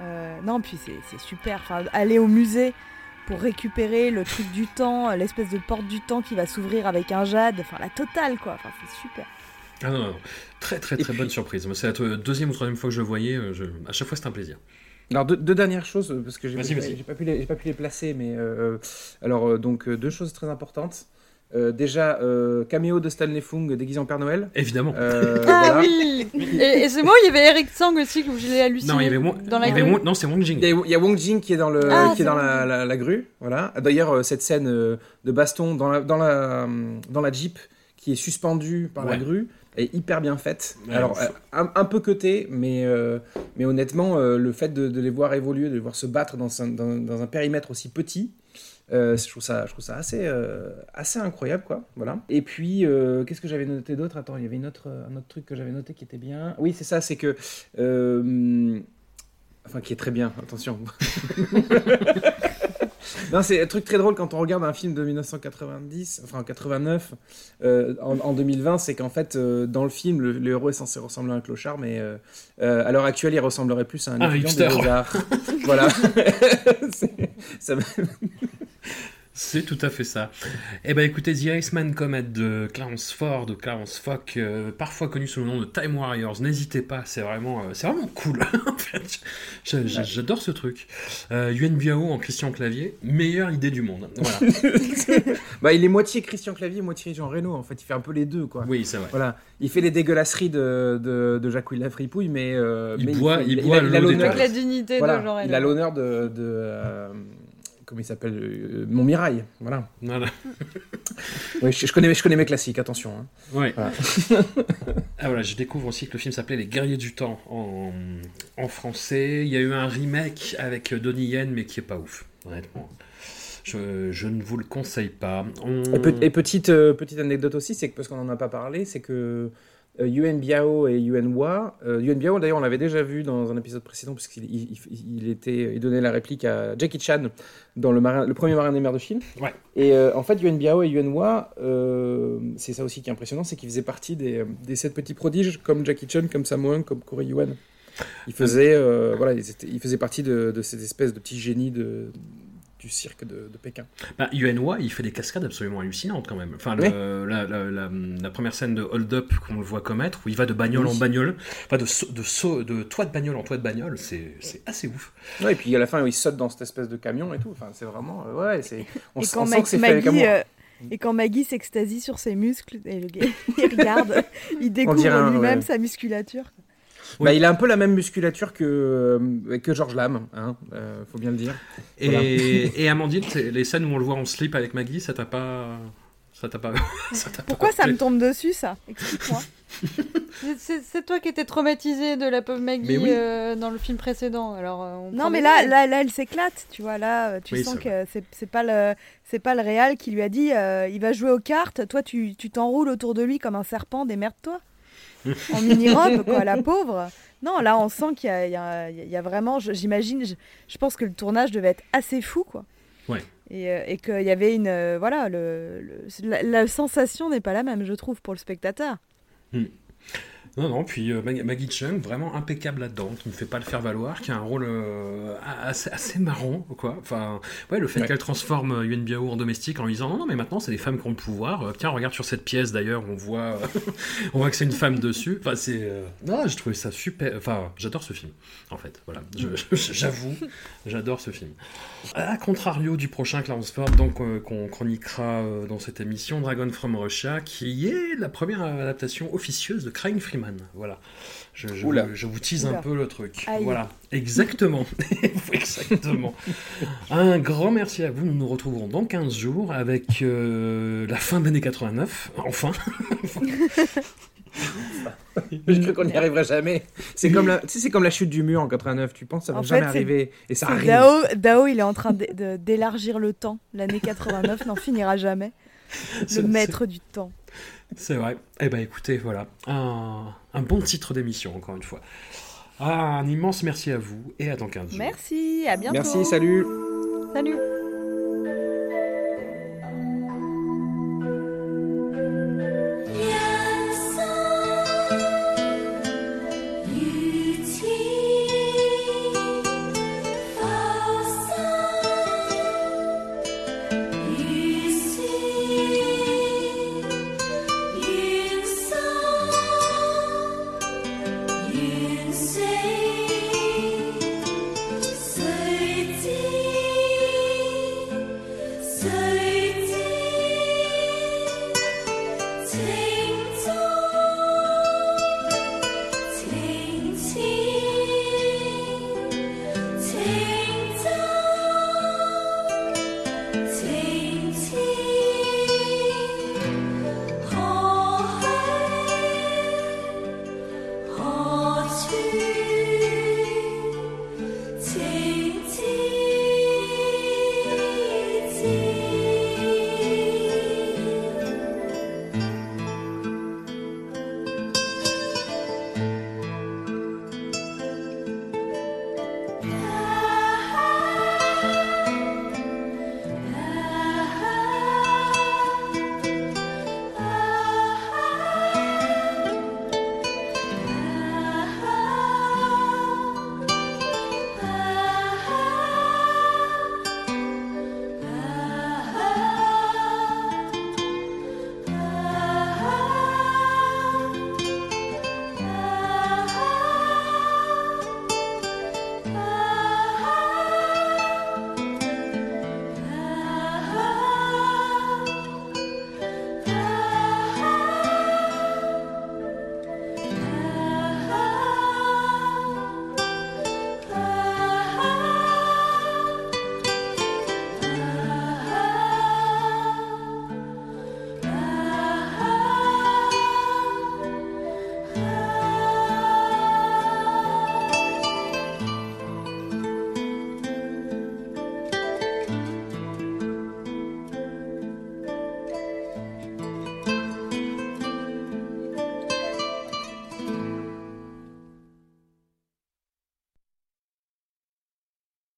S1: Euh, non, puis c'est super. Enfin, aller au musée pour récupérer le truc du temps, l'espèce de porte du temps qui va s'ouvrir avec un jade. Enfin, la totale, quoi. Enfin, c'est super.
S3: Ah non, non, non. Très très très bonne surprise. C'est la deuxième ou troisième fois que je le voyais. je- À chaque fois, c'est un plaisir.
S4: Alors deux, deux dernières choses euh, parce que j'ai j'ai- j'ai pas pu les j'ai pas pu les placer mais euh, alors euh, donc euh, deux choses très importantes. Euh, déjà euh, caméo de Stanley Fung déguisé en Père Noël.
S3: Évidemment.
S4: Euh, *laughs*
S5: Ah
S4: voilà.
S5: oui Et, et c'est moi, il y avait Eric Tsang aussi, que je l'ai halluciné.
S3: Non, il y avait Wong-
S5: dans la
S3: il y avait
S5: grue.
S3: Wong- non, c'est Wong Jing.
S4: Il y, a, il y a Wong Jing qui est dans, le,
S5: Ah,
S4: qui est dans la,
S5: Jing.
S4: la- la grue. Voilà. D'ailleurs, cette scène de baston dans la, dans, la, dans la Jeep qui est suspendue par la grue est hyper bien faite.
S3: Ouais,
S4: Alors, euh, un, un peu côté, mais, euh, mais honnêtement, euh, le fait de, de les voir évoluer, de les voir se battre dans un, dans, dans un périmètre aussi petit, euh, je, trouve ça, je trouve ça assez, assez incroyable. Quoi. Voilà. Et puis, qu'est-ce que j'avais noté d'autre? Attends, il y avait une autre, un autre truc que j'avais noté qui était bien. Oui, c'est ça, c'est que. Enfin, qui est très bien, attention. *laughs* *laughs* non, c'est un truc très drôle quand on regarde un film de 1990, enfin 89, euh, en, en 2020, c'est qu'en fait, euh, dans le film, le, le héros est censé ressembler à un clochard, mais euh, euh, à l'heure actuelle, il ressemblerait plus à un
S3: Un
S4: étudiant des beaux-arts. *laughs* voilà. *laughs* Ça
S3: C'est tout à fait ça. Eh ben écoutez, The Iceman Comet de Clarence Ford, de Clarence Fock, euh, parfois connu sous le nom de Time Warriors, n'hésitez pas, c'est vraiment, euh, c'est vraiment cool. *laughs* en fait. J'adore ce truc. Euh, Yuen Biao en Christian Clavier, meilleure idée du monde. Voilà. *laughs*
S4: bah, il est moitié Christian Clavier, moitié Jean Reno. En fait, il fait un peu les deux, quoi.
S3: Oui, c'est vrai.
S4: Voilà, il fait les dégueulasseries de, de, de Jacques William Fripouille, mais, euh,
S3: Il
S4: mais
S3: boit-
S4: fait-
S3: il
S4: a-
S3: boit
S4: a
S3: des
S4: l'honneur-
S5: Avec la dignité
S4: voilà,
S5: de Jean
S4: Il a l'honneur de, de euh, comment il s'appelle, euh, Montmirail. Voilà.
S3: Voilà. *laughs*
S4: Oui, je, je connais, je connais mes classiques, attention. hein.
S3: Ouais.
S4: Voilà. *laughs*
S3: Ah voilà, je découvre aussi que le film s'appelait Les Guerriers du Temps en, en français. Il y a eu un remake avec Donnie Yen, mais qui est pas ouf, honnêtement. Je, je ne vous le conseille pas. On-
S4: Et, pe- et petite, euh, petite anecdote aussi, c'est que parce qu'on n'en a pas parlé, c'est que Yuen Biao et Yuen Hua, euh, Yuen Biao d'ailleurs on l'avait déjà vu dans un épisode précédent puisqu'il il, il- il était, il donnait la réplique à Jackie Chan dans le, marin, le premier marin des mers de Chine.
S3: Ouais.
S4: Et euh, en fait Yuen Biao et Yuen Hua, euh, c'est ça aussi qui est impressionnant, c'est qu'ils faisaient partie des, des sept petits prodiges comme Jackie Chan, comme Samoan, comme Corey Yuen. Ils faisaient, euh, voilà, ils, étaient- ils faisaient partie de, de cette espèce de petit génie de, du cirque de, de Pékin.
S3: Bah, Yuen Hua, il fait des cascades absolument hallucinantes quand même. Enfin, le- la, la- la- la première scène de Hold Up qu'on le voit commettre, où il va de bagnole
S4: Oui.
S3: en bagnole, enfin de, saut- de, toit de bagnole en toit de bagnole, c'est assez ouf.
S4: Ouais, et puis à la fin, il saute dans cette espèce de camion et tout. Enfin, c'est vraiment. euh, ouais, c'est. On,
S1: et
S4: s-
S1: quand
S4: on sent que c'est fait avec
S1: Maggie,
S4: amour.
S1: euh, et quand Maggie s'extasie sur ses muscles, et le gars, *laughs* il regarde, il découvre lui-même
S4: ouais.
S1: sa musculature.
S4: Bah, il a un peu la même musculature que, euh, que George Lam, hein, euh, faut bien le dire.
S3: Et,
S4: Voilà.
S3: et Amandine, les scènes où on le voit en slip avec Maggie, ça t'a pas. Ça t'a pas. *laughs* ça t'a pas
S1: Pourquoi ça me tombe dessus, ça? Explique-moi. *laughs*
S5: C'est- C'est c'est toi qui étais traumatisé de la pauvre Maggie
S3: oui.
S5: euh, dans le film précédent. Alors, on
S1: Non, mais là, là, là, elle s'éclate, tu vois. Là, tu
S3: Oui,
S1: sens
S3: c'est
S1: que c'est c'est pas le, c'est pas le réal qui lui a dit, euh, il va jouer aux cartes. Toi, tu tu t'enroules autour de lui comme un serpent. Démerde-toi. *laughs* en mini-robe, quoi, la pauvre. Non, là, on sent qu'il y a, y y vraiment, j'imagine, je, je pense que le tournage devait être assez fou, quoi.
S3: Ouais.
S1: Et, euh, et qu'il y avait une, euh, voilà, le, le- la, la sensation n'est pas la même, je trouve, pour le spectateur.
S3: Non, non, puis euh, Mag- Maggie Chung, vraiment impeccable là-dedans, qui ne fait pas le faire valoir, qui a un rôle euh, assez, assez marrant, quoi. Enfin, ouais, le fait
S4: Ouais.
S3: qu'elle transforme euh, Yuen Biao en domestique en lui disant non, non, mais maintenant c'est les femmes qui ont le pouvoir. Tiens, regarde sur cette pièce d'ailleurs, on voit, *laughs* on voit que c'est une femme dessus. Enfin, c'est. Non, j'ai trouvé ça super. Enfin, j'adore ce film, en fait. Voilà, Je- je- j'avoue, j'adore ce film. À contrario du prochain Clownsford, donc euh, qu'on chroniquera dans cette émission, Dragon from Russia, qui est la première adaptation officieuse de Crying Freeman. Voilà. Je, je,
S4: Oula.
S3: vous, je vous tease
S1: Oula.
S3: un peu le truc.
S1: Aïe.
S3: Voilà, exactement. *laughs* exactement. Un grand merci à vous. Nous nous retrouverons dans 15 jours avec euh, la fin de l'année 89. Enfin. *laughs*
S4: Je crois qu'on n'y arriverait jamais. C'est comme, la, tu sais, c'est comme la chute du mur en 89. Tu penses que ça va
S1: En
S4: jamais
S1: fait,
S4: arriver. Et ça arrive.
S1: Dao, Dao, il est en train d'élargir le temps. L'année 89 n'en finira jamais. *laughs* Le maître du temps.
S3: C'est vrai. Eh ben écoutez, voilà. Un, un bon titre d'émission, encore une fois. Ah, un immense merci à vous et à dans 15 jours.
S1: Merci, à bientôt.
S4: Merci, salut.
S1: Salut.